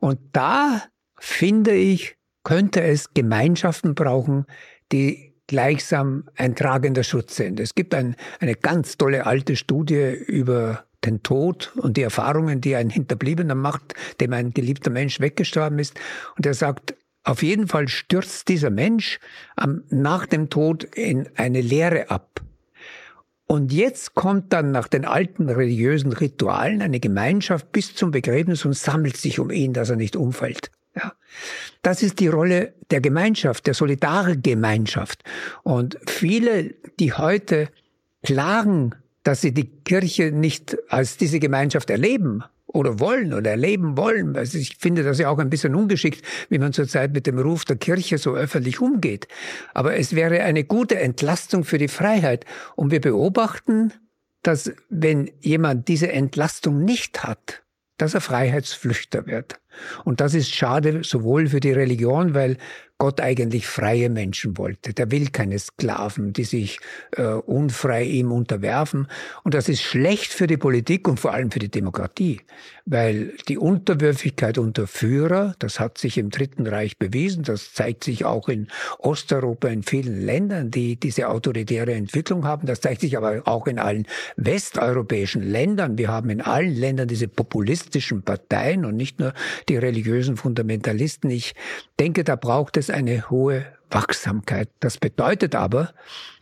Und da, finde ich, könnte es Gemeinschaften brauchen, die gleichsam ein tragender Schutz sind. Es gibt ein, eine ganz tolle alte Studie über den Tod und die Erfahrungen, die ein Hinterbliebener macht, dem ein geliebter Mensch weggestorben ist. Und er sagt, auf jeden Fall stürzt dieser Mensch nach dem Tod in eine Leere ab. Und jetzt kommt dann nach den alten religiösen Ritualen eine Gemeinschaft bis zum Begräbnis und sammelt sich um ihn, dass er nicht umfällt. Ja. Das ist die Rolle der Gemeinschaft, der solidaren Gemeinschaft. Und viele, die heute klagen, dass sie die Kirche nicht als diese Gemeinschaft erleben, oder wollen oder erleben wollen. Also ich finde das ja auch ein bisschen ungeschickt, wie man zurzeit mit dem Ruf der Kirche so öffentlich umgeht. Aber es wäre eine gute Entlastung für die Freiheit. Und wir beobachten, dass wenn jemand diese Entlastung nicht hat, dass er Freiheitsflüchter wird. Und das ist schade sowohl für die Religion, weil Gott eigentlich freie Menschen wollte. Der will keine Sklaven, die sich äh, unfrei ihm unterwerfen. Und das ist schlecht für die Politik und vor allem für die Demokratie, weil die Unterwürfigkeit unter Führer, das hat sich im Dritten Reich bewiesen, das zeigt sich auch in Osteuropa, in vielen Ländern, die diese autoritäre Entwicklung haben. Das zeigt sich aber auch in allen westeuropäischen Ländern. Wir haben in allen Ländern diese populistischen Parteien und nicht nur die religiösen Fundamentalisten. Ich denke, da braucht es eine hohe Wachsamkeit. Das bedeutet aber,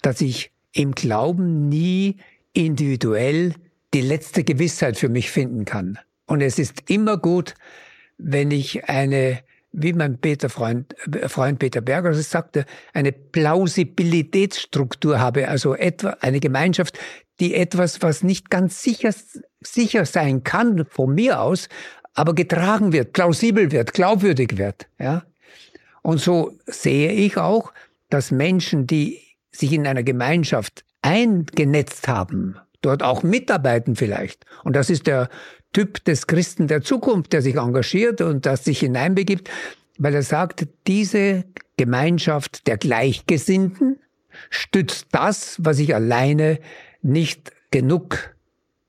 dass ich im Glauben nie individuell die letzte Gewissheit für mich finden kann. Und es ist immer gut, wenn ich eine, wie mein Peter Freund, Freund Peter Berger sagte, eine Plausibilitätsstruktur habe, also etwa eine Gemeinschaft, die etwas, was nicht ganz sicher, sicher sein kann von mir aus, aber getragen wird, plausibel wird, glaubwürdig wird. Ja? Und so sehe ich auch, dass Menschen, die sich in einer Gemeinschaft eingenetzt haben, dort auch mitarbeiten vielleicht. Und das ist der Typ des Christen der Zukunft, der sich engagiert und das sich hineinbegibt, weil er sagt, diese Gemeinschaft der Gleichgesinnten stützt das, was ich alleine nicht genug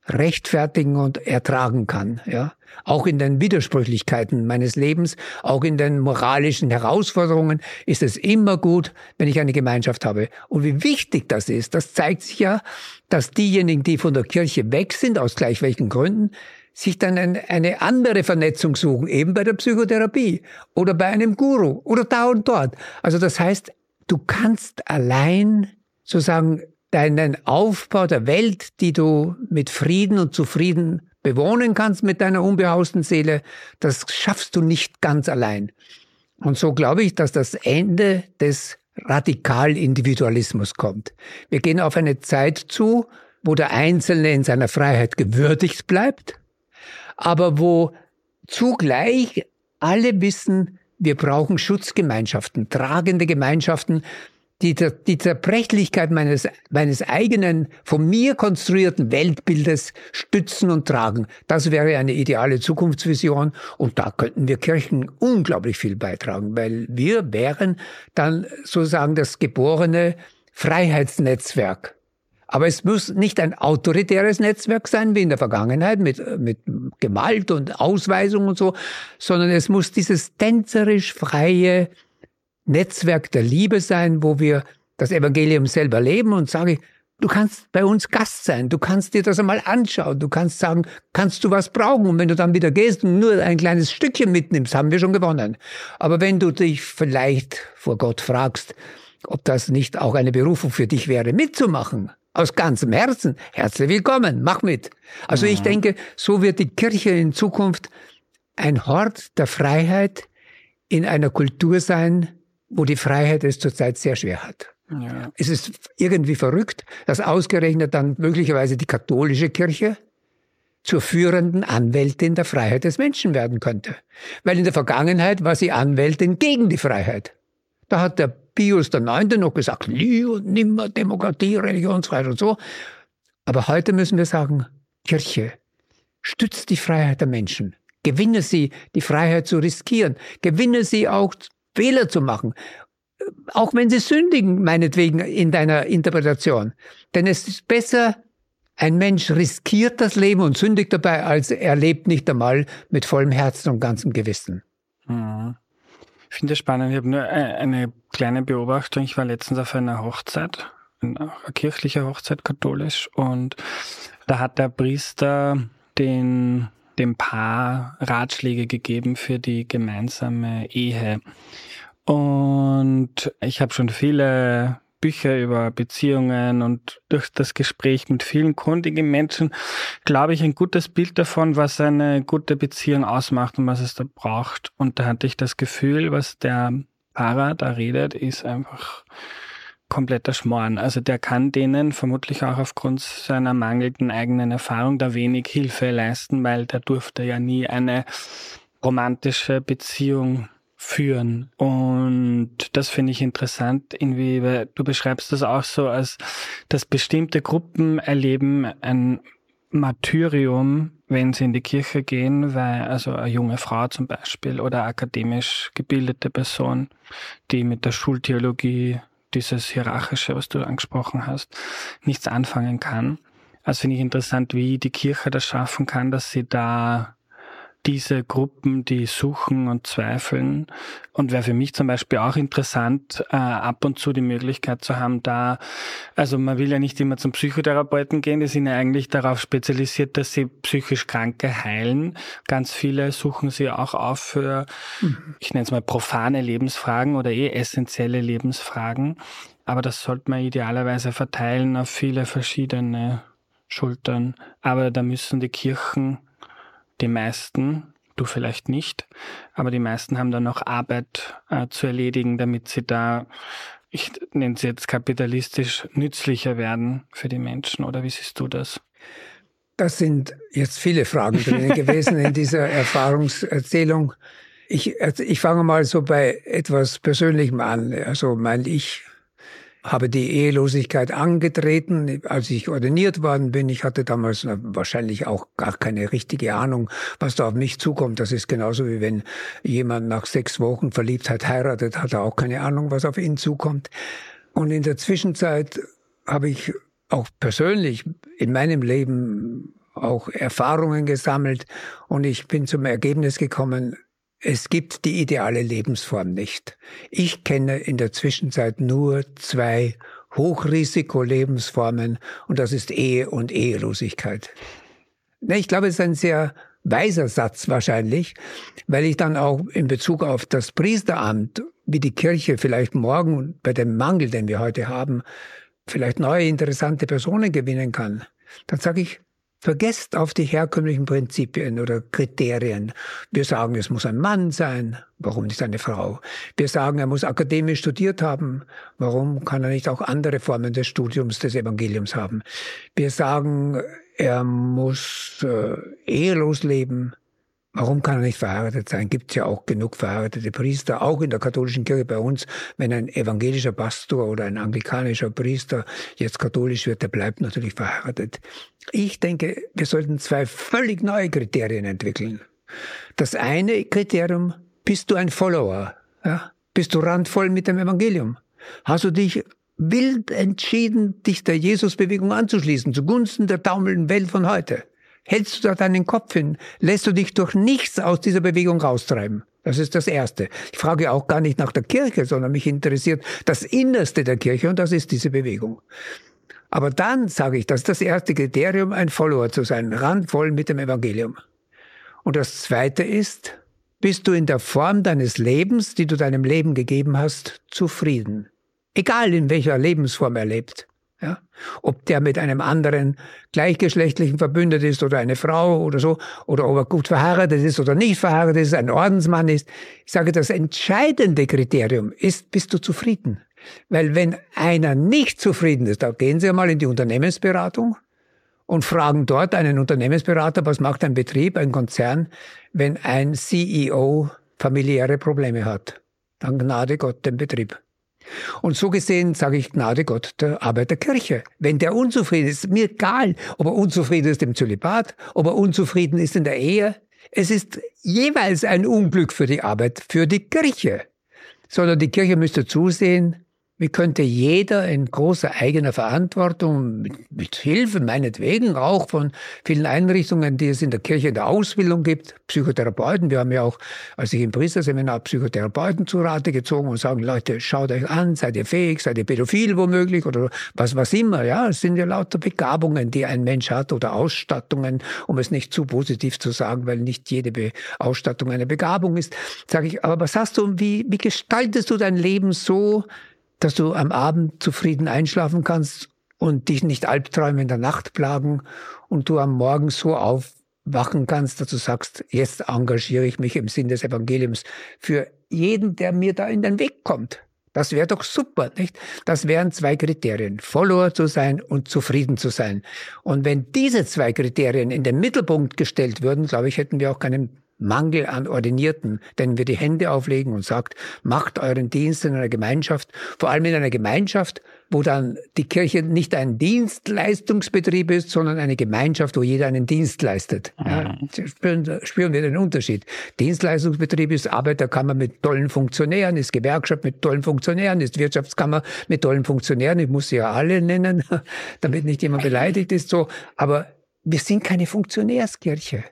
rechtfertigen und ertragen kann, ja. Auch in den Widersprüchlichkeiten meines Lebens, auch in den moralischen Herausforderungen ist es immer gut, wenn ich eine Gemeinschaft habe. Und wie wichtig das ist, das zeigt sich ja, dass diejenigen, die von der Kirche weg sind, aus gleich welchen Gründen, sich dann eine andere Vernetzung suchen, eben bei der Psychotherapie oder bei einem Guru oder da und dort. Also das heißt, du kannst allein sozusagen deinen Aufbau der Welt, die du mit Frieden und Zufrieden bewohnen kannst mit deiner unbehausten Seele, das schaffst du nicht ganz allein. Und so glaube ich, dass das Ende des Radikalindividualismus kommt. Wir gehen auf eine Zeit zu, wo der Einzelne in seiner Freiheit gewürdigt bleibt, aber wo zugleich alle wissen, wir brauchen Schutzgemeinschaften, tragende Gemeinschaften, die, die Zerbrechlichkeit meines, meines eigenen, von mir konstruierten Weltbildes stützen und tragen. Das wäre eine ideale Zukunftsvision und da könnten wir Kirchen unglaublich viel beitragen, weil wir wären dann sozusagen das geborene Freiheitsnetzwerk. Aber es muss nicht ein autoritäres Netzwerk sein, wie in der Vergangenheit, mit, mit Gewalt und Ausweisung und so, sondern es muss dieses tänzerisch freie Netzwerk der Liebe sein, wo wir das Evangelium selber leben und sage, du kannst bei uns Gast sein, du kannst dir das einmal anschauen, du kannst sagen, kannst du was brauchen und wenn du dann wieder gehst und nur ein kleines Stückchen mitnimmst, haben wir schon gewonnen. Aber wenn du dich vielleicht vor Gott fragst, ob das nicht auch eine Berufung für dich wäre, mitzumachen, aus ganzem Herzen. Herzlich willkommen, mach mit. Also ich mhm. denke, so wird die Kirche in Zukunft ein Hort der Freiheit in einer Kultur sein, wo die Freiheit es zurzeit sehr schwer hat. Ja. Es ist irgendwie verrückt, dass ausgerechnet dann möglicherweise die katholische Kirche zur führenden Anwältin der Freiheit des Menschen werden könnte. Weil in der Vergangenheit war sie Anwältin gegen die Freiheit. Da hat der Pius IX. noch gesagt, nie und nimmer Demokratie, Religionsfreiheit und so. Aber heute müssen wir sagen, Kirche, stützt die Freiheit der Menschen. Gewinne sie, die Freiheit zu riskieren. Gewinne sie auch, Fehler zu machen. Auch wenn sie sündigen, meinetwegen, in deiner Interpretation. Denn es ist besser, ein Mensch riskiert das Leben und sündigt dabei, als er lebt nicht einmal mit vollem Herzen und ganzem Gewissen. Mhm. Ich finde es spannend. Ich habe nur eine kleine Beobachtung. Ich war letztens auf einer Hochzeit, eine kirchliche Hochzeit, katholisch, und da hat der Priester den, dem Paar Ratschläge gegeben für die gemeinsame Ehe. Und ich habe schon viele Bücher über Beziehungen und durch das Gespräch mit vielen kundigen Menschen, glaube ich, ein gutes Bild davon, was eine gute Beziehung ausmacht und was es da braucht. Und da hatte ich das Gefühl, was der Pfarrer da redet, ist einfach kompletter Schmoren. Also der kann denen vermutlich auch aufgrund seiner mangelnden eigenen Erfahrung da wenig Hilfe leisten, weil der durfte ja nie eine romantische Beziehung führen. Und das finde ich interessant, irgendwie, du beschreibst das auch so, als dass bestimmte Gruppen erleben ein Martyrium, wenn sie in die Kirche gehen, weil also eine junge Frau zum Beispiel oder akademisch gebildete Person, die mit der Schultheologie, dieses Hierarchische, was du angesprochen hast, nichts anfangen kann. Also finde ich interessant, wie die Kirche das schaffen kann, dass sie da diese Gruppen, die suchen und zweifeln. Und wäre für mich zum Beispiel auch interessant, äh, ab und zu die Möglichkeit zu haben, da, also man will ja nicht immer zum Psychotherapeuten gehen, die sind ja eigentlich darauf spezialisiert, dass sie psychisch Kranke heilen. Ganz viele suchen sie auch auf für, mhm. ich nenne es mal profane Lebensfragen oder eh essentielle Lebensfragen. Aber das sollte man idealerweise verteilen auf viele verschiedene Schultern. Aber da müssen die Kirchen die meisten, du vielleicht nicht, aber die meisten haben dann noch Arbeit äh, zu erledigen, damit sie da, ich nenne es jetzt kapitalistisch, nützlicher werden für die Menschen. Oder wie siehst du das? Das sind jetzt viele Fragen drin gewesen in dieser Erfahrungserzählung. Ich, also ich fange mal so bei etwas Persönlichem an. Also mein Ich habe die Ehelosigkeit angetreten, als ich ordiniert worden bin. Ich hatte damals wahrscheinlich auch gar keine richtige Ahnung, was da auf mich zukommt. Das ist genauso wie wenn jemand nach sechs Wochen Verliebtheit heiratet, hat er auch keine Ahnung, was auf ihn zukommt. Und in der Zwischenzeit habe ich auch persönlich in meinem Leben auch Erfahrungen gesammelt und ich bin zum Ergebnis gekommen, es gibt die ideale Lebensform nicht. Ich kenne in der Zwischenzeit nur zwei Hochrisiko-Lebensformen und das ist Ehe und Ehelosigkeit. Ich glaube, es ist ein sehr weiser Satz wahrscheinlich, weil ich dann auch in Bezug auf das Priesteramt, wie die Kirche vielleicht morgen bei dem Mangel, den wir heute haben, vielleicht neue interessante Personen gewinnen kann, dann sage ich, Vergesst auf die herkömmlichen Prinzipien oder Kriterien. Wir sagen, es muss ein Mann sein. Warum nicht eine Frau? Wir sagen, er muss akademisch studiert haben. Warum kann er nicht auch andere Formen des Studiums des Evangeliums haben? Wir sagen, er muss äh, ehelos leben. Warum kann er nicht verheiratet sein? Gibt es ja auch genug verheiratete Priester, auch in der katholischen Kirche bei uns. Wenn ein evangelischer Pastor oder ein anglikanischer Priester jetzt katholisch wird, der bleibt natürlich verheiratet. Ich denke, wir sollten zwei völlig neue Kriterien entwickeln. Das eine Kriterium, bist du ein Follower? Ja? Bist du randvoll mit dem Evangelium? Hast du dich wild entschieden, dich der Jesusbewegung anzuschließen, zugunsten der taumelnden Welt von heute? Hältst du da deinen Kopf hin? Lässt du dich durch nichts aus dieser Bewegung raustreiben? Das ist das Erste. Ich frage auch gar nicht nach der Kirche, sondern mich interessiert das Innerste der Kirche und das ist diese Bewegung. Aber dann sage ich, das ist das erste Kriterium, ein Follower zu sein, randvoll mit dem Evangelium. Und das zweite ist, bist du in der Form deines Lebens, die du deinem Leben gegeben hast, zufrieden? Egal in welcher Lebensform er lebt. Ja? Ob der mit einem anderen gleichgeschlechtlichen verbündet ist oder eine Frau oder so, oder ob er gut verheiratet ist oder nicht verheiratet ist, ein Ordensmann ist. Ich sage, das entscheidende Kriterium ist, bist du zufrieden? Weil wenn einer nicht zufrieden ist, da gehen Sie einmal in die Unternehmensberatung und fragen dort einen Unternehmensberater, was macht ein Betrieb, ein Konzern, wenn ein CEO familiäre Probleme hat. Dann gnade Gott den Betrieb. Und so gesehen sage ich Gnade Gott der Arbeit der Kirche. Wenn der unzufrieden ist, mir egal, ob er unzufrieden ist im Zölibat, ob er unzufrieden ist in der Ehe. Es ist jeweils ein Unglück für die Arbeit, für die Kirche. Sondern die Kirche müsste zusehen, wie könnte jeder in großer eigener Verantwortung, mit, mit, Hilfe meinetwegen auch von vielen Einrichtungen, die es in der Kirche in der Ausbildung gibt, Psychotherapeuten, wir haben ja auch, als ich im Priesterseminar Psychotherapeuten zu Rate gezogen und sagen, Leute, schaut euch an, seid ihr fähig, seid ihr pädophil womöglich oder was, was immer, ja, es sind ja lauter Begabungen, die ein Mensch hat oder Ausstattungen, um es nicht zu positiv zu sagen, weil nicht jede Be Ausstattung eine Begabung ist, sage ich, aber was hast du, wie, wie gestaltest du dein Leben so, dass du am Abend zufrieden einschlafen kannst und dich nicht Albträume in der Nacht plagen und du am Morgen so aufwachen kannst, dass du sagst, jetzt engagiere ich mich im Sinn des Evangeliums für jeden, der mir da in den Weg kommt. Das wäre doch super, nicht? Das wären zwei Kriterien. Follower zu sein und zufrieden zu sein. Und wenn diese zwei Kriterien in den Mittelpunkt gestellt würden, glaube ich, hätten wir auch keinen Mangel an Ordinierten, denen wir die Hände auflegen und sagt, macht euren Dienst in einer Gemeinschaft, vor allem in einer Gemeinschaft, wo dann die Kirche nicht ein Dienstleistungsbetrieb ist, sondern eine Gemeinschaft, wo jeder einen Dienst leistet. Ja, mhm. spüren, spüren wir den Unterschied. Dienstleistungsbetrieb ist Arbeiterkammer mit tollen Funktionären, ist Gewerkschaft mit tollen Funktionären, ist Wirtschaftskammer mit tollen Funktionären. Ich muss sie ja alle nennen, damit nicht jemand beleidigt ist, so. Aber wir sind keine Funktionärskirche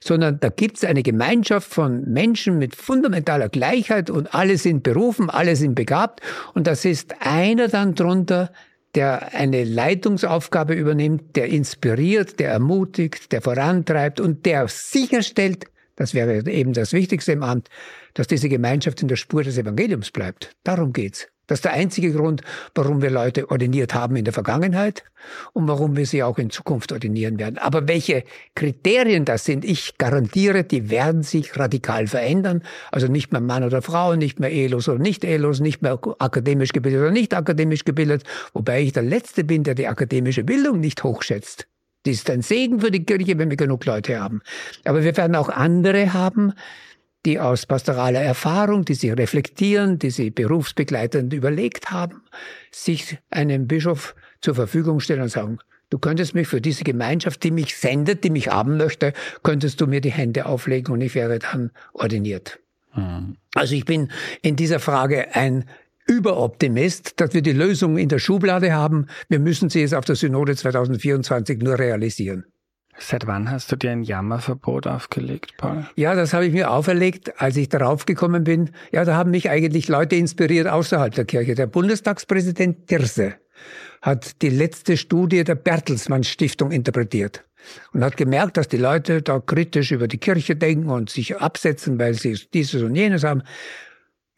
sondern da gibt es eine Gemeinschaft von Menschen mit fundamentaler Gleichheit und alle sind berufen, alle sind begabt und das ist einer dann drunter, der eine Leitungsaufgabe übernimmt, der inspiriert, der ermutigt, der vorantreibt und der sicherstellt, das wäre eben das Wichtigste im Amt, dass diese Gemeinschaft in der Spur des Evangeliums bleibt. Darum geht's. Das ist der einzige Grund, warum wir Leute ordiniert haben in der Vergangenheit und warum wir sie auch in Zukunft ordinieren werden. Aber welche Kriterien das sind, ich garantiere, die werden sich radikal verändern. Also nicht mehr Mann oder Frau, nicht mehr ehelos oder nicht ehelos, nicht mehr akademisch gebildet oder nicht akademisch gebildet, wobei ich der Letzte bin, der die akademische Bildung nicht hochschätzt. Die ist ein Segen für die Kirche, wenn wir genug Leute haben. Aber wir werden auch andere haben, die aus pastoraler Erfahrung, die sie reflektieren, die sie berufsbegleitend überlegt haben, sich einem Bischof zur Verfügung stellen und sagen, du könntest mich für diese Gemeinschaft, die mich sendet, die mich haben möchte, könntest du mir die Hände auflegen und ich wäre dann ordiniert. Mhm. Also ich bin in dieser Frage ein Überoptimist, dass wir die Lösung in der Schublade haben. Wir müssen sie jetzt auf der Synode 2024 nur realisieren. Seit wann hast du dir ein Jammerverbot aufgelegt, Paul? Ja, das habe ich mir auferlegt, als ich darauf gekommen bin. Ja, da haben mich eigentlich Leute inspiriert außerhalb der Kirche. Der Bundestagspräsident Dirse hat die letzte Studie der Bertelsmann Stiftung interpretiert und hat gemerkt, dass die Leute da kritisch über die Kirche denken und sich absetzen, weil sie dieses und jenes haben.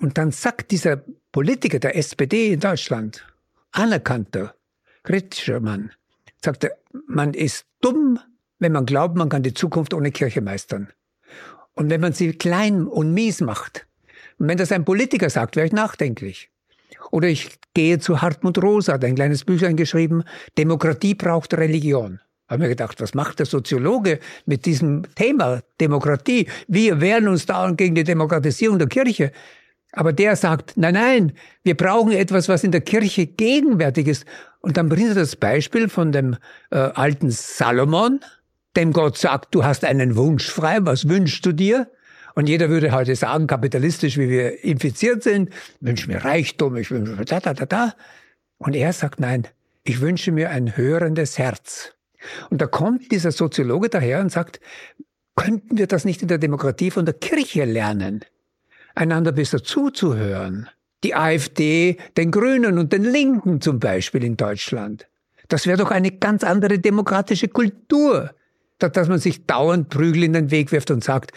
Und dann sagt dieser Politiker der SPD in Deutschland, anerkannter, kritischer Mann, sagt er, man ist dumm, wenn man glaubt, man kann die Zukunft ohne Kirche meistern. Und wenn man sie klein und mies macht. Und wenn das ein Politiker sagt, wäre ich nachdenklich. Oder ich gehe zu Hartmut Rosa, hat ein kleines Büchlein geschrieben, Demokratie braucht Religion. Habe mir gedacht, was macht der Soziologe mit diesem Thema Demokratie? Wir wehren uns dauernd gegen die Demokratisierung der Kirche. Aber der sagt, nein, nein, wir brauchen etwas, was in der Kirche gegenwärtig ist. Und dann bringt er das Beispiel von dem äh, alten Salomon, dem Gott sagt, du hast einen Wunsch frei, was wünschst du dir? Und jeder würde heute sagen, kapitalistisch, wie wir infiziert sind, wünsche mir Reichtum, ich wünsche mir da, da, da, da. Und er sagt, nein, ich wünsche mir ein hörendes Herz. Und da kommt dieser Soziologe daher und sagt, könnten wir das nicht in der Demokratie von der Kirche lernen? Einander besser zuzuhören. Die AfD, den Grünen und den Linken zum Beispiel in Deutschland. Das wäre doch eine ganz andere demokratische Kultur dass man sich dauernd Prügel in den Weg wirft und sagt,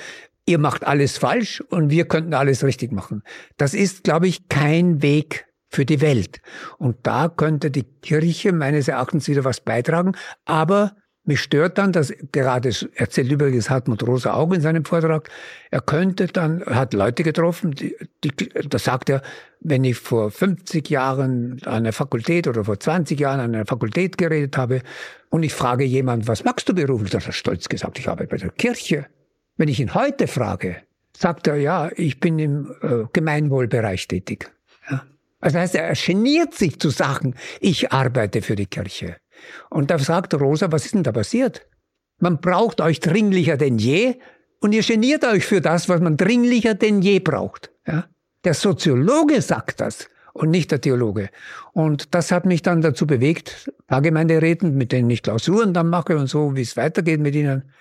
ihr macht alles falsch und wir könnten alles richtig machen. Das ist, glaube ich, kein Weg für die Welt. Und da könnte die Kirche meines Erachtens wieder was beitragen. Aber mich stört dann, dass gerade, erzählt übrigens Hartmut Rosa auch in seinem Vortrag, er könnte dann, hat Leute getroffen, die, die, da sagt er, wenn ich vor 50 Jahren an einer Fakultät oder vor 20 Jahren an einer Fakultät geredet habe und ich frage jemand, was magst du beruflich, dann hat er stolz gesagt, ich arbeite bei der Kirche. Wenn ich ihn heute frage, sagt er, ja, ich bin im äh, Gemeinwohlbereich tätig. Ja. Also heißt, er geniert sich zu sagen, ich arbeite für die Kirche. Und da sagt Rosa, was ist denn da passiert? Man braucht euch dringlicher denn je und ihr geniert euch für das, was man dringlicher denn je braucht. Ja? Der Soziologe sagt das und nicht der Theologe. Und das hat mich dann dazu bewegt, Pfarrgemeinderäten, mit denen ich Klausuren dann mache und so, wie es weitergeht mit ihnen,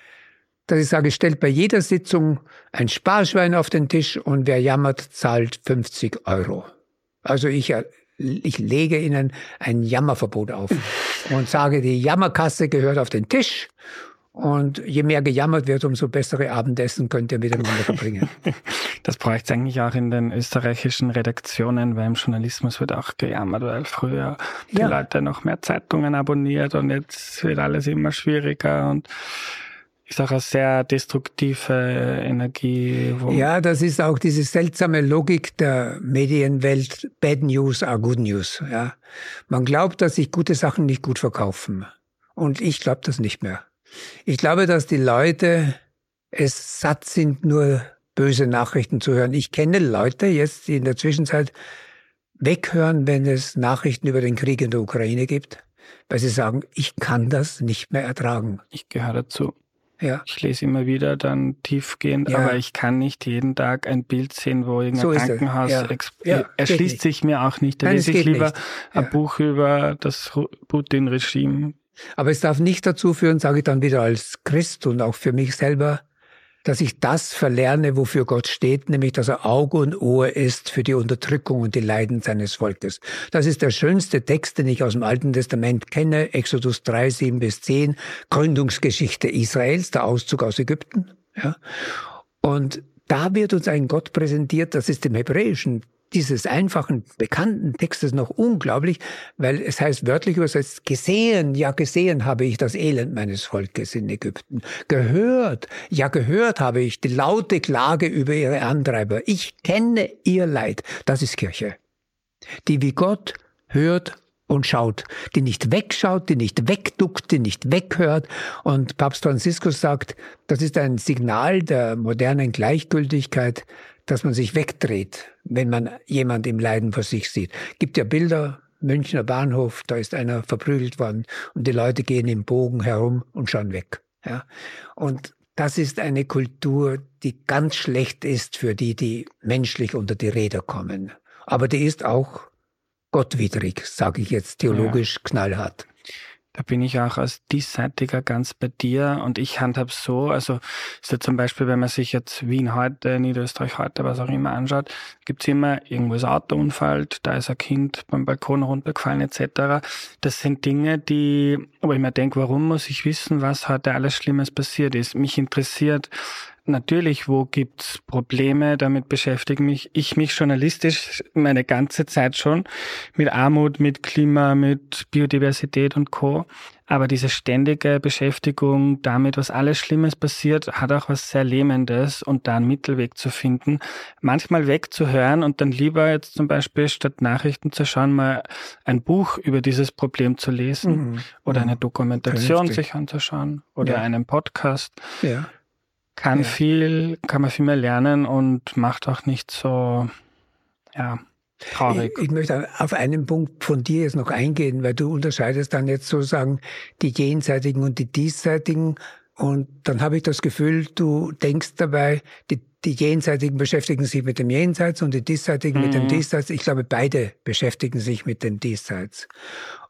dass ich sage, stellt bei jeder Sitzung ein Sparschwein auf den Tisch und wer jammert, zahlt 50 Euro. Also ich ich lege Ihnen ein Jammerverbot auf und sage, die Jammerkasse gehört auf den Tisch. Und je mehr gejammert wird, umso bessere Abendessen könnt ihr miteinander verbringen. Das bräuchte es eigentlich auch in den österreichischen Redaktionen, weil im Journalismus wird auch gejammert, weil früher die ja. Leute noch mehr Zeitungen abonniert und jetzt wird alles immer schwieriger und ist auch eine sehr destruktive Energie. ja, das ist auch diese seltsame Logik der Medienwelt. Bad News are good news. Ja, man glaubt, dass sich gute Sachen nicht gut verkaufen, und ich glaube das nicht mehr. Ich glaube, dass die Leute es satt sind, nur böse Nachrichten zu hören. Ich kenne Leute jetzt, die in der Zwischenzeit weghören, wenn es Nachrichten über den Krieg in der Ukraine gibt, weil sie sagen, ich kann das nicht mehr ertragen. Ich gehöre dazu. Ja. Ich lese immer wieder dann tiefgehend, ja. aber ich kann nicht jeden Tag ein Bild sehen, wo irgendein so Krankenhaus ja. ja erschließt sich mir auch nicht. Da Nein, lese ich lieber ein Buch über das Putin-Regime. Aber es darf nicht dazu führen, sage ich dann wieder als Christ und auch für mich selber, dass ich das verlerne, wofür Gott steht, nämlich dass er Auge und Ohr ist für die Unterdrückung und die Leiden seines Volkes. Das ist der schönste Text, den ich aus dem Alten Testament kenne, Exodus 3, 7 bis 10, Gründungsgeschichte Israels, der Auszug aus Ägypten. Ja. Und da wird uns ein Gott präsentiert, das ist im Hebräischen dieses einfachen, bekannten Textes noch unglaublich, weil es heißt wörtlich übersetzt, gesehen, ja gesehen habe ich das Elend meines Volkes in Ägypten. Gehört, ja gehört habe ich die laute Klage über ihre Antreiber. Ich kenne ihr Leid. Das ist Kirche. Die wie Gott hört und schaut, die nicht wegschaut, die nicht wegduckt, die nicht weghört. Und Papst Franziskus sagt, das ist ein Signal der modernen Gleichgültigkeit, dass man sich wegdreht, wenn man jemand im Leiden vor sich sieht. Gibt ja Bilder, Münchner Bahnhof, da ist einer verprügelt worden und die Leute gehen im Bogen herum und schauen weg. Ja? Und das ist eine Kultur, die ganz schlecht ist für die, die menschlich unter die Räder kommen. Aber die ist auch gottwidrig, sage ich jetzt theologisch ja. knallhart. Da bin ich auch als Diesseitiger ganz bei dir und ich handhab so, also ist ja zum Beispiel, wenn man sich jetzt Wien heute, Niederösterreich heute, was auch immer anschaut, gibt's immer irgendwo ein Autounfall, da ist ein Kind beim Balkon runtergefallen etc. Das sind Dinge, die, aber ich mir denke, warum muss ich wissen, was heute alles Schlimmes passiert ist? Mich interessiert natürlich, wo gibt's Probleme, damit beschäftige mich ich mich journalistisch meine ganze Zeit schon mit Armut, mit Klima, mit Biodiversität und Co. Aber diese ständige Beschäftigung damit, was alles Schlimmes passiert, hat auch was sehr Lähmendes und da einen Mittelweg zu finden, manchmal wegzuhören und dann lieber jetzt zum Beispiel statt Nachrichten zu schauen, mal ein Buch über dieses Problem zu lesen mhm. oder eine Dokumentation Vernünftig. sich anzuschauen oder ja. einen Podcast. Ja kann ja. viel, kann man viel mehr lernen und macht auch nicht so, ja, traurig. Ich, ich, möchte auf einen Punkt von dir jetzt noch eingehen, weil du unterscheidest dann jetzt sozusagen die jenseitigen und die diesseitigen. Und dann habe ich das Gefühl, du denkst dabei, die, die Jenseitigen beschäftigen sich mit dem Jenseits und die Diesseitigen mhm. mit dem mhm. Diesseits. Ich glaube, beide beschäftigen sich mit dem Diesseits.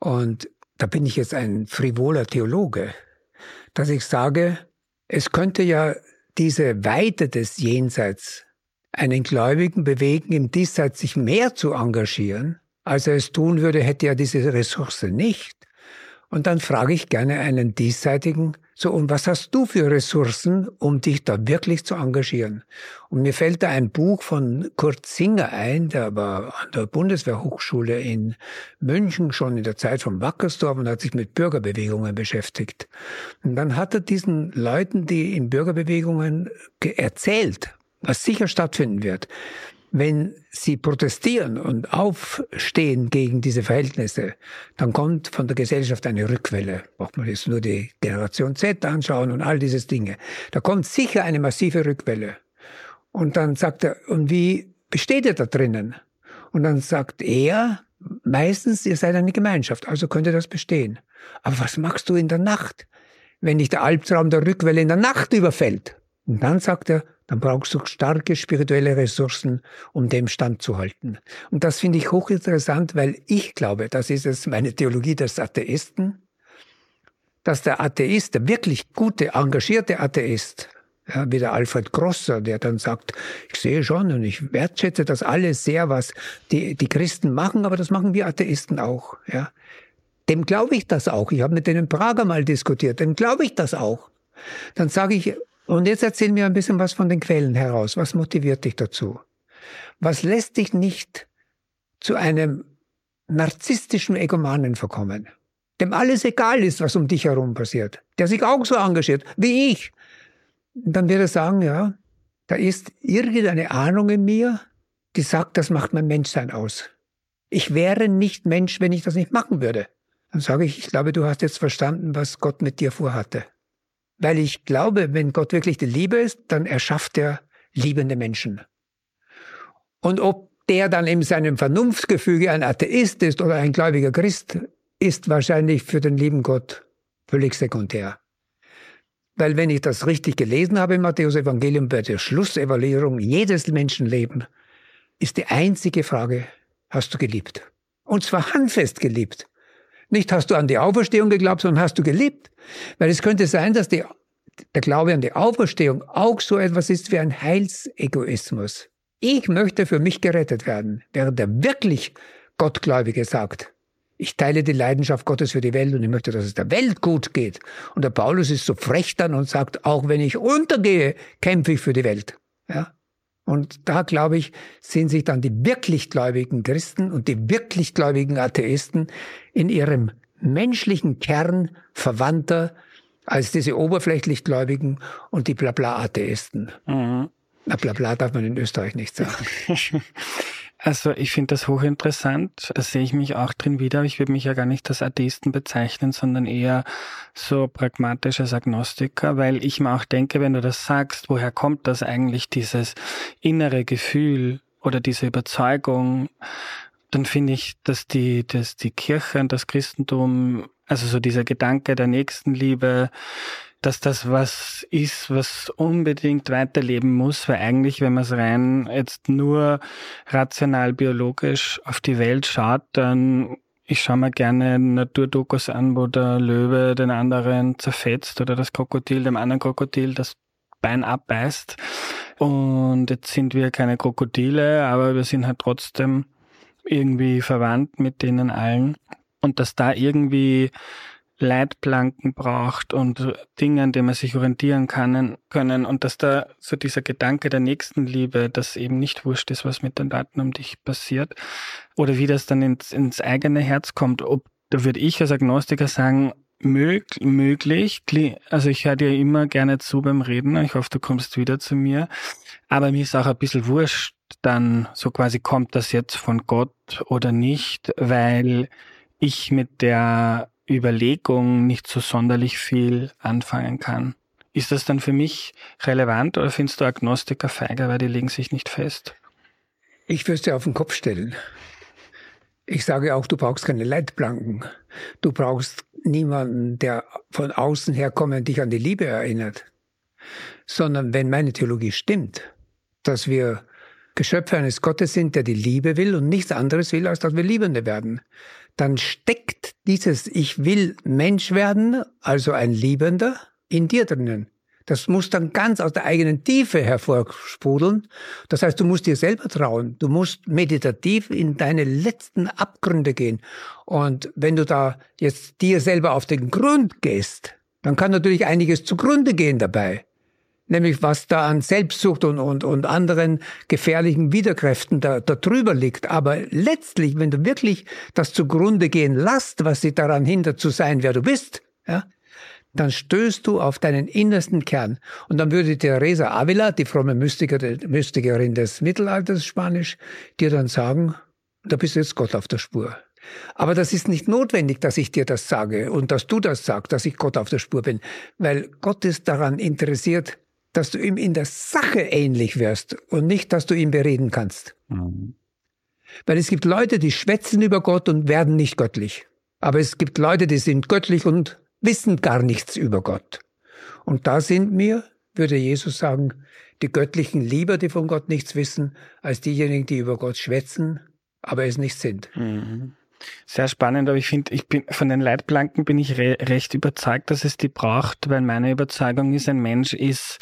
Und da bin ich jetzt ein frivoler Theologe, dass ich sage, es könnte ja diese Weite des Jenseits einen Gläubigen bewegen, im Diesseits sich mehr zu engagieren, als er es tun würde, hätte er diese Ressource nicht. Und dann frage ich gerne einen Diesseitigen, So, und was hast du für Ressourcen, um dich da wirklich zu engagieren? Und mir fällt da ein Buch von Kurt Singer ein, der war an der Bundeswehrhochschule in München schon in der Zeit von Wackersdorf und hat sich mit Bürgerbewegungen beschäftigt. Und dann hat er diesen Leuten, die in Bürgerbewegungen erzählt, was sicher stattfinden wird wenn sie protestieren und aufstehen gegen diese Verhältnisse, dann kommt von der Gesellschaft eine Rückwelle. Braucht man jetzt nur die Generation Z anschauen und all diese Dinge. Da kommt sicher eine massive Rückwelle. Und dann sagt er, und wie besteht ihr da drinnen? Und dann sagt er, meistens, ihr seid eine Gemeinschaft, also könnte das bestehen. Aber was machst du in der Nacht, wenn dich der Albtraum der Rückwelle in der Nacht überfällt? Und dann sagt er, dann brauchst du starke spirituelle Ressourcen, um dem standzuhalten. Und das finde ich hochinteressant, weil ich glaube, das ist es meine Theologie des Atheisten, dass der Atheist, der wirklich gute, engagierte Atheist, ja, wie der Alfred Grosser, der dann sagt, ich sehe schon und ich wertschätze das alles sehr, was die, die Christen machen, aber das machen wir Atheisten auch. Ja. Dem glaube ich das auch. Ich habe mit denen in Prager mal diskutiert, dem glaube ich das auch. Dann sage ich, und jetzt erzähl mir ein bisschen was von den Quellen heraus. Was motiviert dich dazu? Was lässt dich nicht zu einem narzisstischen Egomanen verkommen, dem alles egal ist, was um dich herum passiert, der sich auch so engagiert wie ich? Dann wird er sagen, ja, da ist irgendeine Ahnung in mir, die sagt, das macht mein Menschsein aus. Ich wäre nicht Mensch, wenn ich das nicht machen würde. Dann sage ich, ich glaube, du hast jetzt verstanden, was Gott mit dir vorhatte. Weil ich glaube, wenn Gott wirklich die Liebe ist, dann erschafft er liebende Menschen. Und ob der dann in seinem Vernunftgefüge ein Atheist ist oder ein gläubiger Christ, ist wahrscheinlich für den lieben Gott völlig sekundär. Weil wenn ich das richtig gelesen habe im Matthäus-Evangelium bei der Schlussevaluierung jedes Menschenleben, ist die einzige Frage, hast du geliebt? Und zwar handfest geliebt. Nicht hast du an die Auferstehung geglaubt, sondern hast du geliebt. Weil es könnte sein, dass die, der Glaube an die Auferstehung auch so etwas ist wie ein Heilsegoismus. Ich möchte für mich gerettet werden, während der wirklich Gottgläubige sagt, ich teile die Leidenschaft Gottes für die Welt und ich möchte, dass es der Welt gut geht. Und der Paulus ist so frech dann und sagt, auch wenn ich untergehe, kämpfe ich für die Welt. Ja? Und da, glaube ich, sind sich dann die wirklich gläubigen Christen und die wirklich gläubigen Atheisten in ihrem menschlichen Kern verwandter als diese oberflächlich Gläubigen und die Blabla-Atheisten. Mhm. Na, Blabla darf man in Österreich nicht sagen. Also ich finde das hochinteressant. Da sehe ich mich auch drin wieder. Ich würde mich ja gar nicht als Atheisten bezeichnen, sondern eher so pragmatisch als Agnostiker, weil ich mir auch denke, wenn du das sagst, woher kommt das eigentlich, dieses innere Gefühl oder diese Überzeugung, dann finde ich, dass die, dass die Kirche und das Christentum, also so dieser Gedanke der Nächstenliebe, dass das was ist, was unbedingt weiterleben muss, weil eigentlich, wenn man es rein jetzt nur rational biologisch auf die Welt schaut, dann ich schaue mir gerne Naturdokus an, wo der Löwe den anderen zerfetzt oder das Krokodil dem anderen Krokodil das Bein abbeißt. Und jetzt sind wir keine Krokodile, aber wir sind halt trotzdem irgendwie verwandt mit denen allen. Und dass da irgendwie Leitplanken braucht und Dinge, an denen man sich orientieren kann, können. Und dass da so dieser Gedanke der Nächstenliebe, dass eben nicht wurscht ist, was mit den Daten um dich passiert oder wie das dann ins, ins eigene Herz kommt, ob, da würde ich als Agnostiker sagen, mög, möglich, also ich höre dir immer gerne zu beim Reden, ich hoffe, du kommst wieder zu mir, aber mir ist auch ein bisschen wurscht, dann so quasi kommt das jetzt von Gott oder nicht, weil ich mit der Überlegung nicht so sonderlich viel anfangen kann. Ist das dann für mich relevant oder findest du Agnostiker feiger, weil die legen sich nicht fest? Ich würde es dir auf den Kopf stellen. Ich sage auch, du brauchst keine Leitplanken. Du brauchst niemanden, der von außen herkommt und dich an die Liebe erinnert. Sondern wenn meine Theologie stimmt, dass wir Geschöpfe eines Gottes sind, der die Liebe will und nichts anderes will, als dass wir Liebende werden, dann steckt dieses Ich will Mensch werden, also ein Liebender, in dir drinnen. Das muss dann ganz aus der eigenen Tiefe hervorsprudeln. Das heißt, du musst dir selber trauen. Du musst meditativ in deine letzten Abgründe gehen. Und wenn du da jetzt dir selber auf den Grund gehst, dann kann natürlich einiges zugrunde gehen dabei. Nämlich was da an Selbstsucht und, und, und anderen gefährlichen Widerkräften da, da drüber liegt. Aber letztlich, wenn du wirklich das zugrunde gehen lässt, was sie daran hindert zu sein, wer du bist, ja, dann stößt du auf deinen innersten Kern. Und dann würde Teresa Avila, die fromme Mystiker, Mystikerin des Mittelalters Spanisch, dir dann sagen, da bist du jetzt Gott auf der Spur. Aber das ist nicht notwendig, dass ich dir das sage und dass du das sagst, dass ich Gott auf der Spur bin, weil Gott ist daran interessiert, dass du ihm in der Sache ähnlich wirst und nicht, dass du ihn bereden kannst. Mhm. Weil es gibt Leute, die schwätzen über Gott und werden nicht göttlich. Aber es gibt Leute, die sind göttlich und wissen gar nichts über Gott. Und da sind mir, würde Jesus sagen, die Göttlichen lieber, die von Gott nichts wissen, als diejenigen, die über Gott schwätzen, aber es nicht sind. Mhm. Sehr spannend, aber ich finde, ich bin von den Leitplanken bin ich re recht überzeugt, dass es die braucht, weil meine Überzeugung ist, ein Mensch ist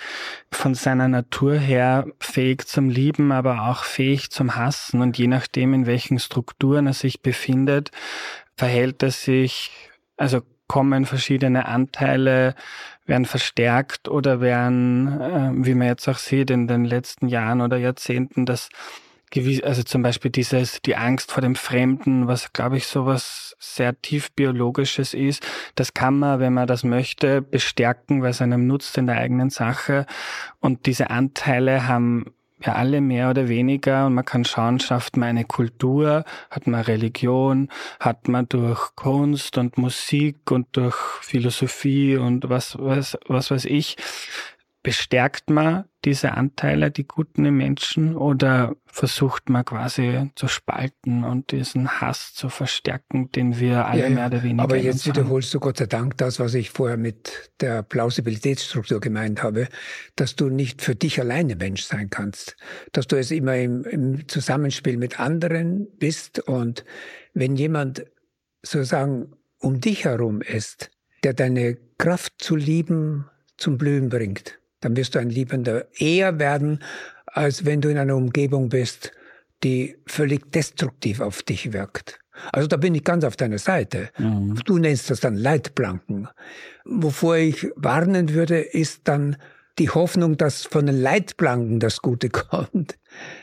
von seiner Natur her fähig zum Lieben, aber auch fähig zum Hassen. Und je nachdem, in welchen Strukturen er sich befindet, verhält er sich, also kommen verschiedene Anteile, werden verstärkt oder werden, äh, wie man jetzt auch sieht, in den letzten Jahren oder Jahrzehnten, dass also zum Beispiel dieses, die Angst vor dem Fremden, was glaube ich sowas sehr tief biologisches ist, das kann man, wenn man das möchte, bestärken, weil es einem nutzt in der eigenen Sache. Und diese Anteile haben ja alle mehr oder weniger und man kann schauen, schafft man eine Kultur, hat man Religion, hat man durch Kunst und Musik und durch Philosophie und was, was, was weiß ich, bestärkt man diese Anteile, die guten im Menschen, oder versucht man quasi zu spalten und diesen Hass zu verstärken, den wir alle ja, mehr oder weniger Aber jetzt wiederholst du Gott sei Dank das, was ich vorher mit der Plausibilitätsstruktur gemeint habe, dass du nicht für dich alleine Mensch sein kannst, dass du es immer im, im Zusammenspiel mit anderen bist und wenn jemand sozusagen um dich herum ist, der deine Kraft zu lieben zum Blühen bringt, dann wirst du ein Liebender eher werden, als wenn du in einer Umgebung bist, die völlig destruktiv auf dich wirkt. Also da bin ich ganz auf deiner Seite. Mhm. Du nennst das dann Leitplanken. Wovor ich warnen würde, ist dann die Hoffnung, dass von den Leitplanken das Gute kommt,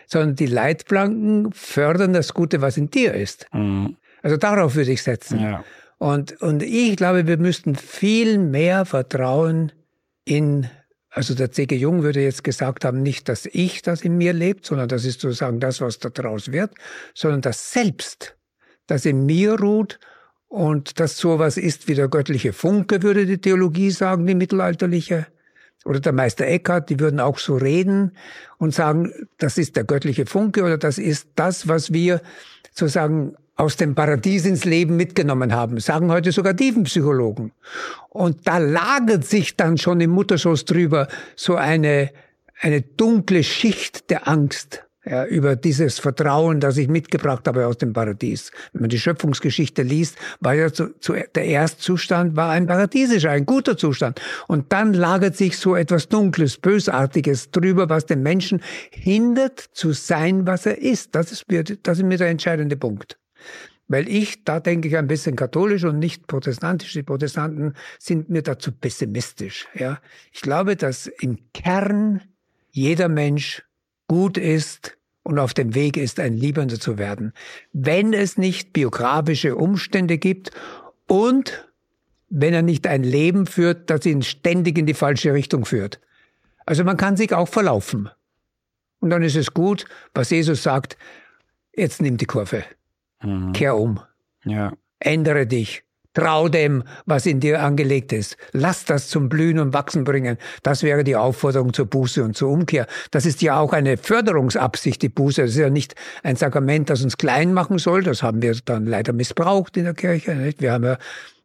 sondern die Leitplanken fördern das Gute, was in dir ist. Mhm. Also darauf würde ich setzen. Ja. Und, und ich glaube, wir müssten viel mehr Vertrauen in also der C.G. Jung würde jetzt gesagt haben, nicht dass Ich, das in mir lebt, sondern das ist sozusagen das, was da draus wird, sondern das Selbst, das in mir ruht und das sowas ist wie der göttliche Funke, würde die Theologie sagen, die mittelalterliche. Oder der Meister Eckhart, die würden auch so reden und sagen, das ist der göttliche Funke oder das ist das, was wir sozusagen aus dem Paradies ins Leben mitgenommen haben, sagen heute sogar Tiefenpsychologen. Und da lagert sich dann schon im Mutterschoß drüber so eine, eine dunkle Schicht der Angst ja, über dieses Vertrauen, das ich mitgebracht habe aus dem Paradies. Wenn man die Schöpfungsgeschichte liest, war ja zu, zu, der Erstzustand war ein paradiesischer, ein guter Zustand. Und dann lagert sich so etwas Dunkles, Bösartiges drüber, was den Menschen hindert zu sein, was er ist. Das ist mir, das ist mir der entscheidende Punkt. Weil ich, da denke ich ein bisschen katholisch und nicht protestantisch. Die Protestanten sind mir dazu pessimistisch. Ja. Ich glaube, dass im Kern jeder Mensch gut ist und auf dem Weg ist, ein Liebender zu werden. Wenn es nicht biografische Umstände gibt und wenn er nicht ein Leben führt, das ihn ständig in die falsche Richtung führt. Also man kann sich auch verlaufen. Und dann ist es gut, was Jesus sagt, jetzt nimm die Kurve. Mhm. Kehr um. Ja. Ändere dich. Trau dem, was in dir angelegt ist. Lass das zum Blühen und Wachsen bringen. Das wäre die Aufforderung zur Buße und zur Umkehr. Das ist ja auch eine Förderungsabsicht, die Buße. Das ist ja nicht ein Sakrament, das uns klein machen soll. Das haben wir dann leider missbraucht in der Kirche. Nicht? Wir haben ja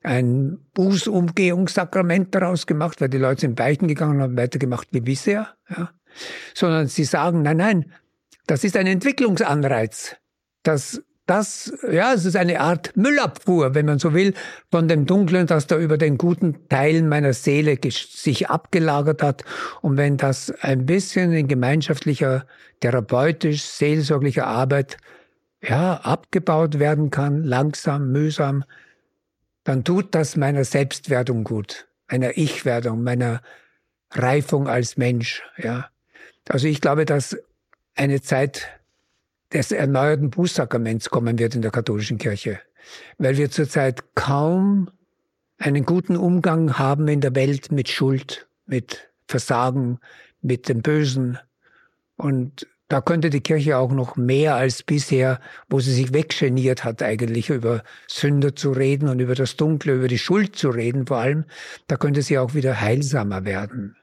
ein Bußumgehungssakrament daraus gemacht, weil die Leute sind Beichten gegangen und haben weitergemacht wie bisher. Ja? Sondern sie sagen, nein, nein, das ist ein Entwicklungsanreiz. Das das, ja, es ist eine Art Müllabfuhr, wenn man so will, von dem Dunklen, das da über den guten Teilen meiner Seele sich abgelagert hat. Und wenn das ein bisschen in gemeinschaftlicher, therapeutisch, seelsorglicher Arbeit, ja, abgebaut werden kann, langsam, mühsam, dann tut das meiner Selbstwertung gut. meiner Ich-Werdung, meiner Reifung als Mensch. Ja. Also ich glaube, dass eine Zeit des erneuerten Bußsakraments kommen wird in der katholischen Kirche, weil wir zurzeit kaum einen guten Umgang haben in der Welt mit Schuld, mit Versagen, mit dem Bösen. Und da könnte die Kirche auch noch mehr als bisher, wo sie sich weggeniert hat, eigentlich über Sünder zu reden und über das Dunkle, über die Schuld zu reden vor allem, da könnte sie auch wieder heilsamer werden.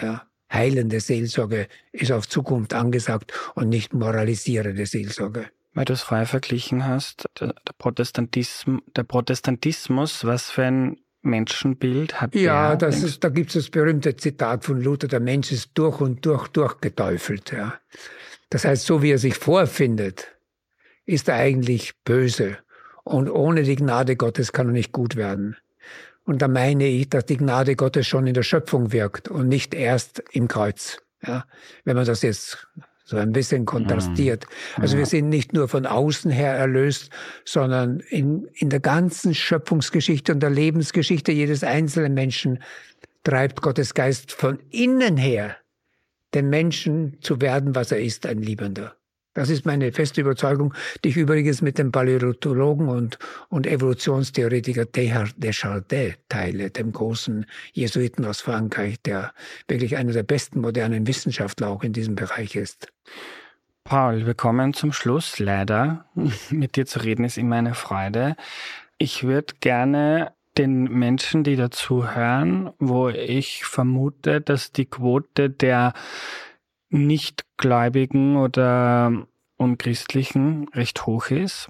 Ja. Heilende Seelsorge ist auf Zukunft angesagt und nicht moralisierende Seelsorge. Weil du es vorher verglichen hast, der Protestantismus, der Protestantismus, was für ein Menschenbild hat Ja, der, ist, da gibt es das berühmte Zitat von Luther, der Mensch ist durch und durch durchgeteufelt. Ja. Das heißt, so wie er sich vorfindet, ist er eigentlich böse. Und ohne die Gnade Gottes kann er nicht gut werden. Und da meine ich, dass die Gnade Gottes schon in der Schöpfung wirkt und nicht erst im Kreuz. Ja, wenn man das jetzt so ein bisschen kontrastiert. Mhm. Also wir sind nicht nur von außen her erlöst, sondern in, in der ganzen Schöpfungsgeschichte und der Lebensgeschichte jedes einzelnen Menschen treibt Gottes Geist von innen her den Menschen zu werden, was er ist, ein Liebender. Das ist meine feste Überzeugung, die ich übrigens mit dem Paläontologen und, und Evolutionstheoretiker Teilhard Deschardet teile, dem großen Jesuiten aus Frankreich, der wirklich einer der besten modernen Wissenschaftler auch in diesem Bereich ist. Paul, wir kommen zum Schluss. Leider, mit dir zu reden ist immer eine Freude. Ich würde gerne den Menschen, die dazu hören, wo ich vermute, dass die Quote der Nichtgläubigen oder Unchristlichen recht hoch ist,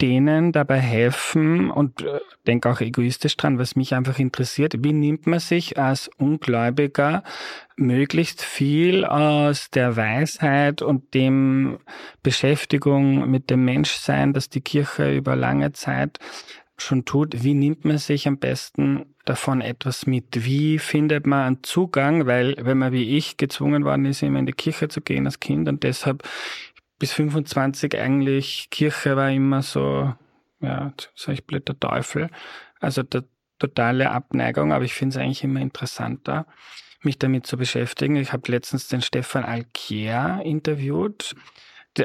denen dabei helfen und äh, denke auch egoistisch dran, was mich einfach interessiert, wie nimmt man sich als Ungläubiger möglichst viel aus der Weisheit und dem Beschäftigung mit dem Menschsein, das die Kirche über lange Zeit schon tut, wie nimmt man sich am besten davon etwas mit? Wie findet man einen Zugang? Weil wenn man wie ich gezwungen worden ist, immer in die Kirche zu gehen als Kind und deshalb bis 25 eigentlich Kirche war immer so, ja, sag ich blöd, der Teufel. Also der totale Abneigung, aber ich finde es eigentlich immer interessanter, mich damit zu beschäftigen. Ich habe letztens den Stefan Alkier interviewt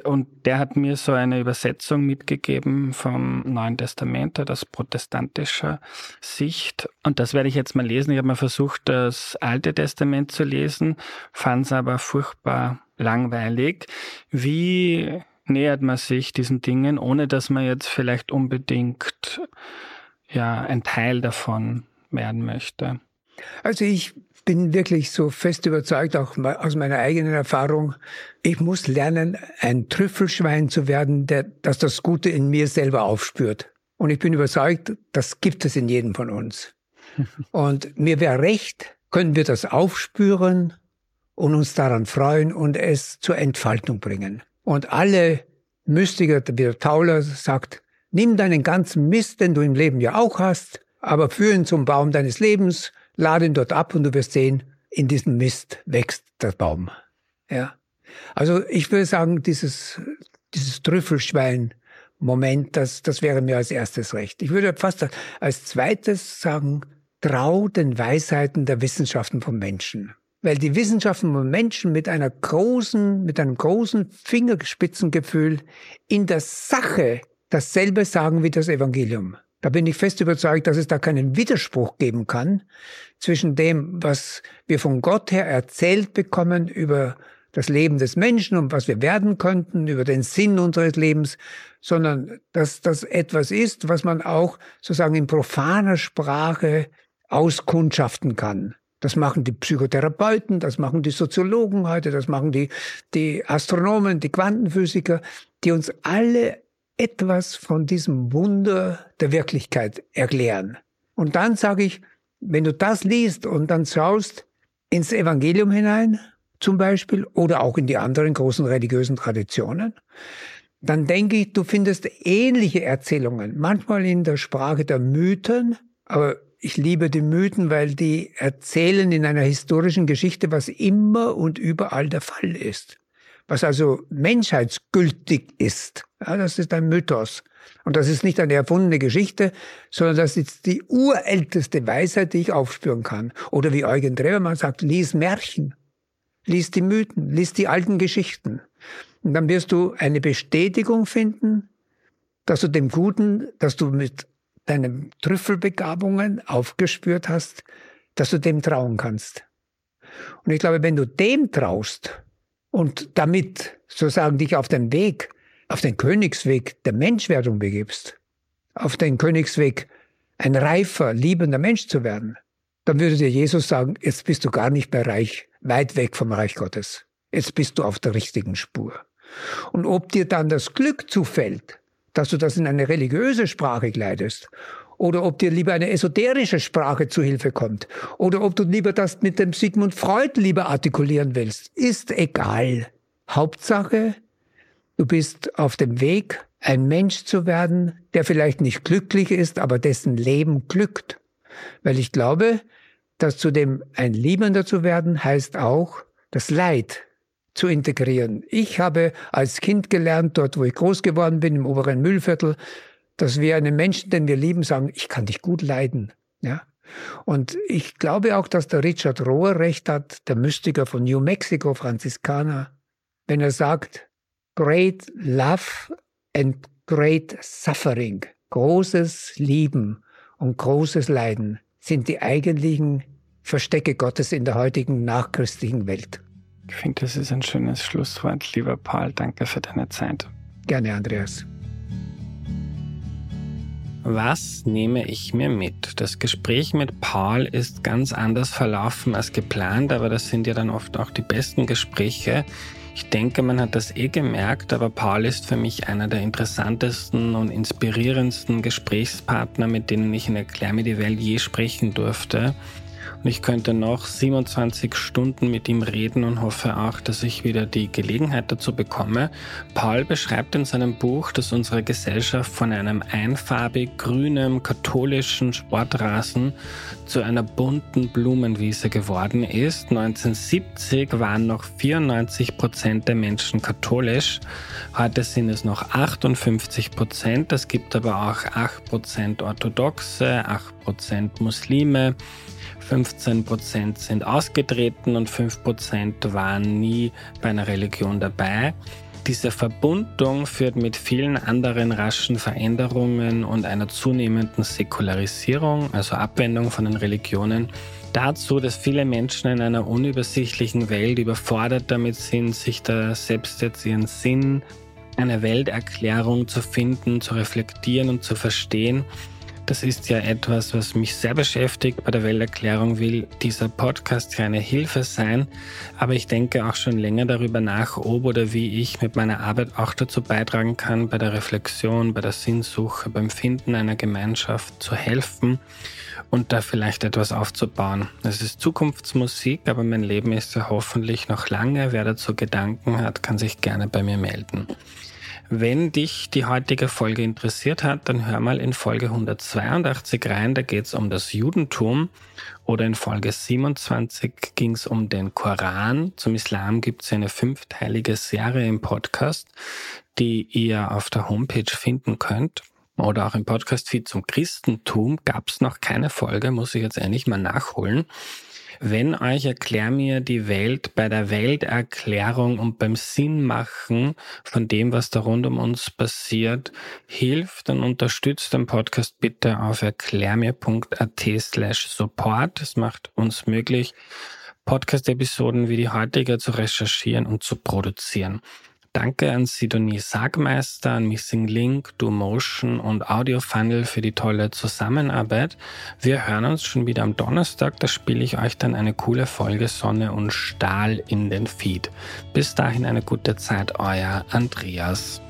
und der hat mir so eine Übersetzung mitgegeben vom Neuen Testament, das protestantischer Sicht. Und das werde ich jetzt mal lesen. Ich habe mal versucht, das Alte Testament zu lesen, fand es aber furchtbar langweilig. Wie nähert man sich diesen Dingen, ohne dass man jetzt vielleicht unbedingt ja ein Teil davon werden möchte? Also ich bin wirklich so fest überzeugt, auch aus meiner eigenen Erfahrung, ich muss lernen, ein Trüffelschwein zu werden, der, das das Gute in mir selber aufspürt. Und ich bin überzeugt, das gibt es in jedem von uns. Und mir wäre recht, können wir das aufspüren und uns daran freuen und es zur Entfaltung bringen. Und alle Mystiker, wie der Tauler sagt, nimm deinen ganzen Mist, den du im Leben ja auch hast, aber führ ihn zum Baum deines Lebens lade ihn dort ab und du wirst sehen, in diesem Mist wächst der Baum. Ja. Also ich würde sagen, dieses, dieses Trüffelschwein-Moment, das, das wäre mir als erstes recht. Ich würde fast als zweites sagen, trau den Weisheiten der Wissenschaften vom Menschen. Weil die Wissenschaften von Menschen mit einer großen, mit einem großen Fingerspitzengefühl in der Sache dasselbe sagen wie das Evangelium. Da bin ich fest überzeugt, dass es da keinen Widerspruch geben kann zwischen dem, was wir von Gott her erzählt bekommen über das Leben des Menschen und was wir werden könnten, über den Sinn unseres Lebens, sondern dass das etwas ist, was man auch sozusagen in profaner Sprache auskundschaften kann. Das machen die Psychotherapeuten, das machen die Soziologen heute, das machen die, die Astronomen, die Quantenphysiker, die uns alle etwas von diesem Wunder der Wirklichkeit erklären. Und dann sage ich, wenn du das liest und dann schaust ins Evangelium hinein, zum Beispiel, oder auch in die anderen großen religiösen Traditionen, dann denke ich, du findest ähnliche Erzählungen, manchmal in der Sprache der Mythen, aber ich liebe die Mythen, weil die erzählen in einer historischen Geschichte, was immer und überall der Fall ist was also menschheitsgültig ist. Ja, das ist ein Mythos. Und das ist nicht eine erfundene Geschichte, sondern das ist die urälteste Weisheit, die ich aufspüren kann. Oder wie Eugen Drewermann sagt, lies Märchen, lies die Mythen, lies die alten Geschichten. Und dann wirst du eine Bestätigung finden, dass du dem Guten, dass du mit deinen Trüffelbegabungen aufgespürt hast, dass du dem trauen kannst. Und ich glaube, wenn du dem traust und damit sozusagen dich auf den Weg, auf den Königsweg der Menschwerdung begibst, auf den Königsweg ein reifer, liebender Mensch zu werden, dann würde dir Jesus sagen, jetzt bist du gar nicht mehr reich, weit weg vom Reich Gottes. Jetzt bist du auf der richtigen Spur. Und ob dir dann das Glück zufällt, dass du das in eine religiöse Sprache kleidest oder ob dir lieber eine esoterische Sprache zu Hilfe kommt oder ob du lieber das mit dem Sigmund Freud lieber artikulieren willst, ist egal. Hauptsache, du bist auf dem Weg, ein Mensch zu werden, der vielleicht nicht glücklich ist, aber dessen Leben glückt. Weil ich glaube, dass zu dem ein Liebender zu werden heißt auch, das Leid zu integrieren. Ich habe als Kind gelernt, dort wo ich groß geworden bin, im oberen Müllviertel, dass wir einem Menschen, den wir lieben, sagen, ich kann dich gut leiden. Ja? Und ich glaube auch, dass der Richard Rohr recht hat, der Mystiker von New Mexico, Franziskaner, wenn er sagt, great love and great suffering, großes Lieben und großes Leiden sind die eigentlichen Verstecke Gottes in der heutigen nachchristlichen Welt. Ich finde, das ist ein schönes Schlusswort. Lieber Paul, danke für deine Zeit. Gerne, Andreas. Was nehme ich mir mit? Das Gespräch mit Paul ist ganz anders verlaufen als geplant, aber das sind ja dann oft auch die besten Gespräche. Ich denke, man hat das eh gemerkt, aber Paul ist für mich einer der interessantesten und inspirierendsten Gesprächspartner, mit denen ich in mir die Welt je sprechen durfte. Und ich könnte noch 27 Stunden mit ihm reden und hoffe auch, dass ich wieder die Gelegenheit dazu bekomme. Paul beschreibt in seinem Buch, dass unsere Gesellschaft von einem einfarbig grünen katholischen Sportrasen zu einer bunten Blumenwiese geworden ist. 1970 waren noch 94 Prozent der Menschen katholisch. Heute sind es noch 58 Prozent. Es gibt aber auch 8 Prozent Orthodoxe, 8 Prozent Muslime. 15% sind ausgetreten und 5% waren nie bei einer Religion dabei. Diese Verbundung führt mit vielen anderen raschen Veränderungen und einer zunehmenden Säkularisierung, also Abwendung von den Religionen, dazu, dass viele Menschen in einer unübersichtlichen Welt überfordert damit sind, sich da selbst jetzt ihren Sinn, eine Welterklärung zu finden, zu reflektieren und zu verstehen das ist ja etwas, was mich sehr beschäftigt. Bei der Welterklärung will dieser Podcast keine Hilfe sein, aber ich denke auch schon länger darüber nach, ob oder wie ich mit meiner Arbeit auch dazu beitragen kann, bei der Reflexion, bei der Sinnsuche, beim Finden einer Gemeinschaft zu helfen und da vielleicht etwas aufzubauen. Es ist Zukunftsmusik, aber mein Leben ist ja hoffentlich noch lange. Wer dazu Gedanken hat, kann sich gerne bei mir melden. Wenn dich die heutige Folge interessiert hat, dann hör mal in Folge 182 rein, da geht es um das Judentum. Oder in Folge 27 ging es um den Koran. Zum Islam gibt es eine fünfteilige Serie im Podcast, die ihr auf der Homepage finden könnt. Oder auch im Podcast-Feed zum Christentum gab es noch keine Folge, muss ich jetzt endlich mal nachholen. Wenn euch Erklär mir die Welt bei der Welterklärung und beim Sinnmachen von dem, was da rund um uns passiert, hilft, dann unterstützt den Podcast bitte auf erklärmir.at slash support. Das macht uns möglich, Podcast-Episoden wie die heutige zu recherchieren und zu produzieren. Danke an Sidonie Sagmeister, an Missing Link, DoMotion und Audio Funnel für die tolle Zusammenarbeit. Wir hören uns schon wieder am Donnerstag, da spiele ich euch dann eine coole Folge Sonne und Stahl in den Feed. Bis dahin eine gute Zeit, euer Andreas.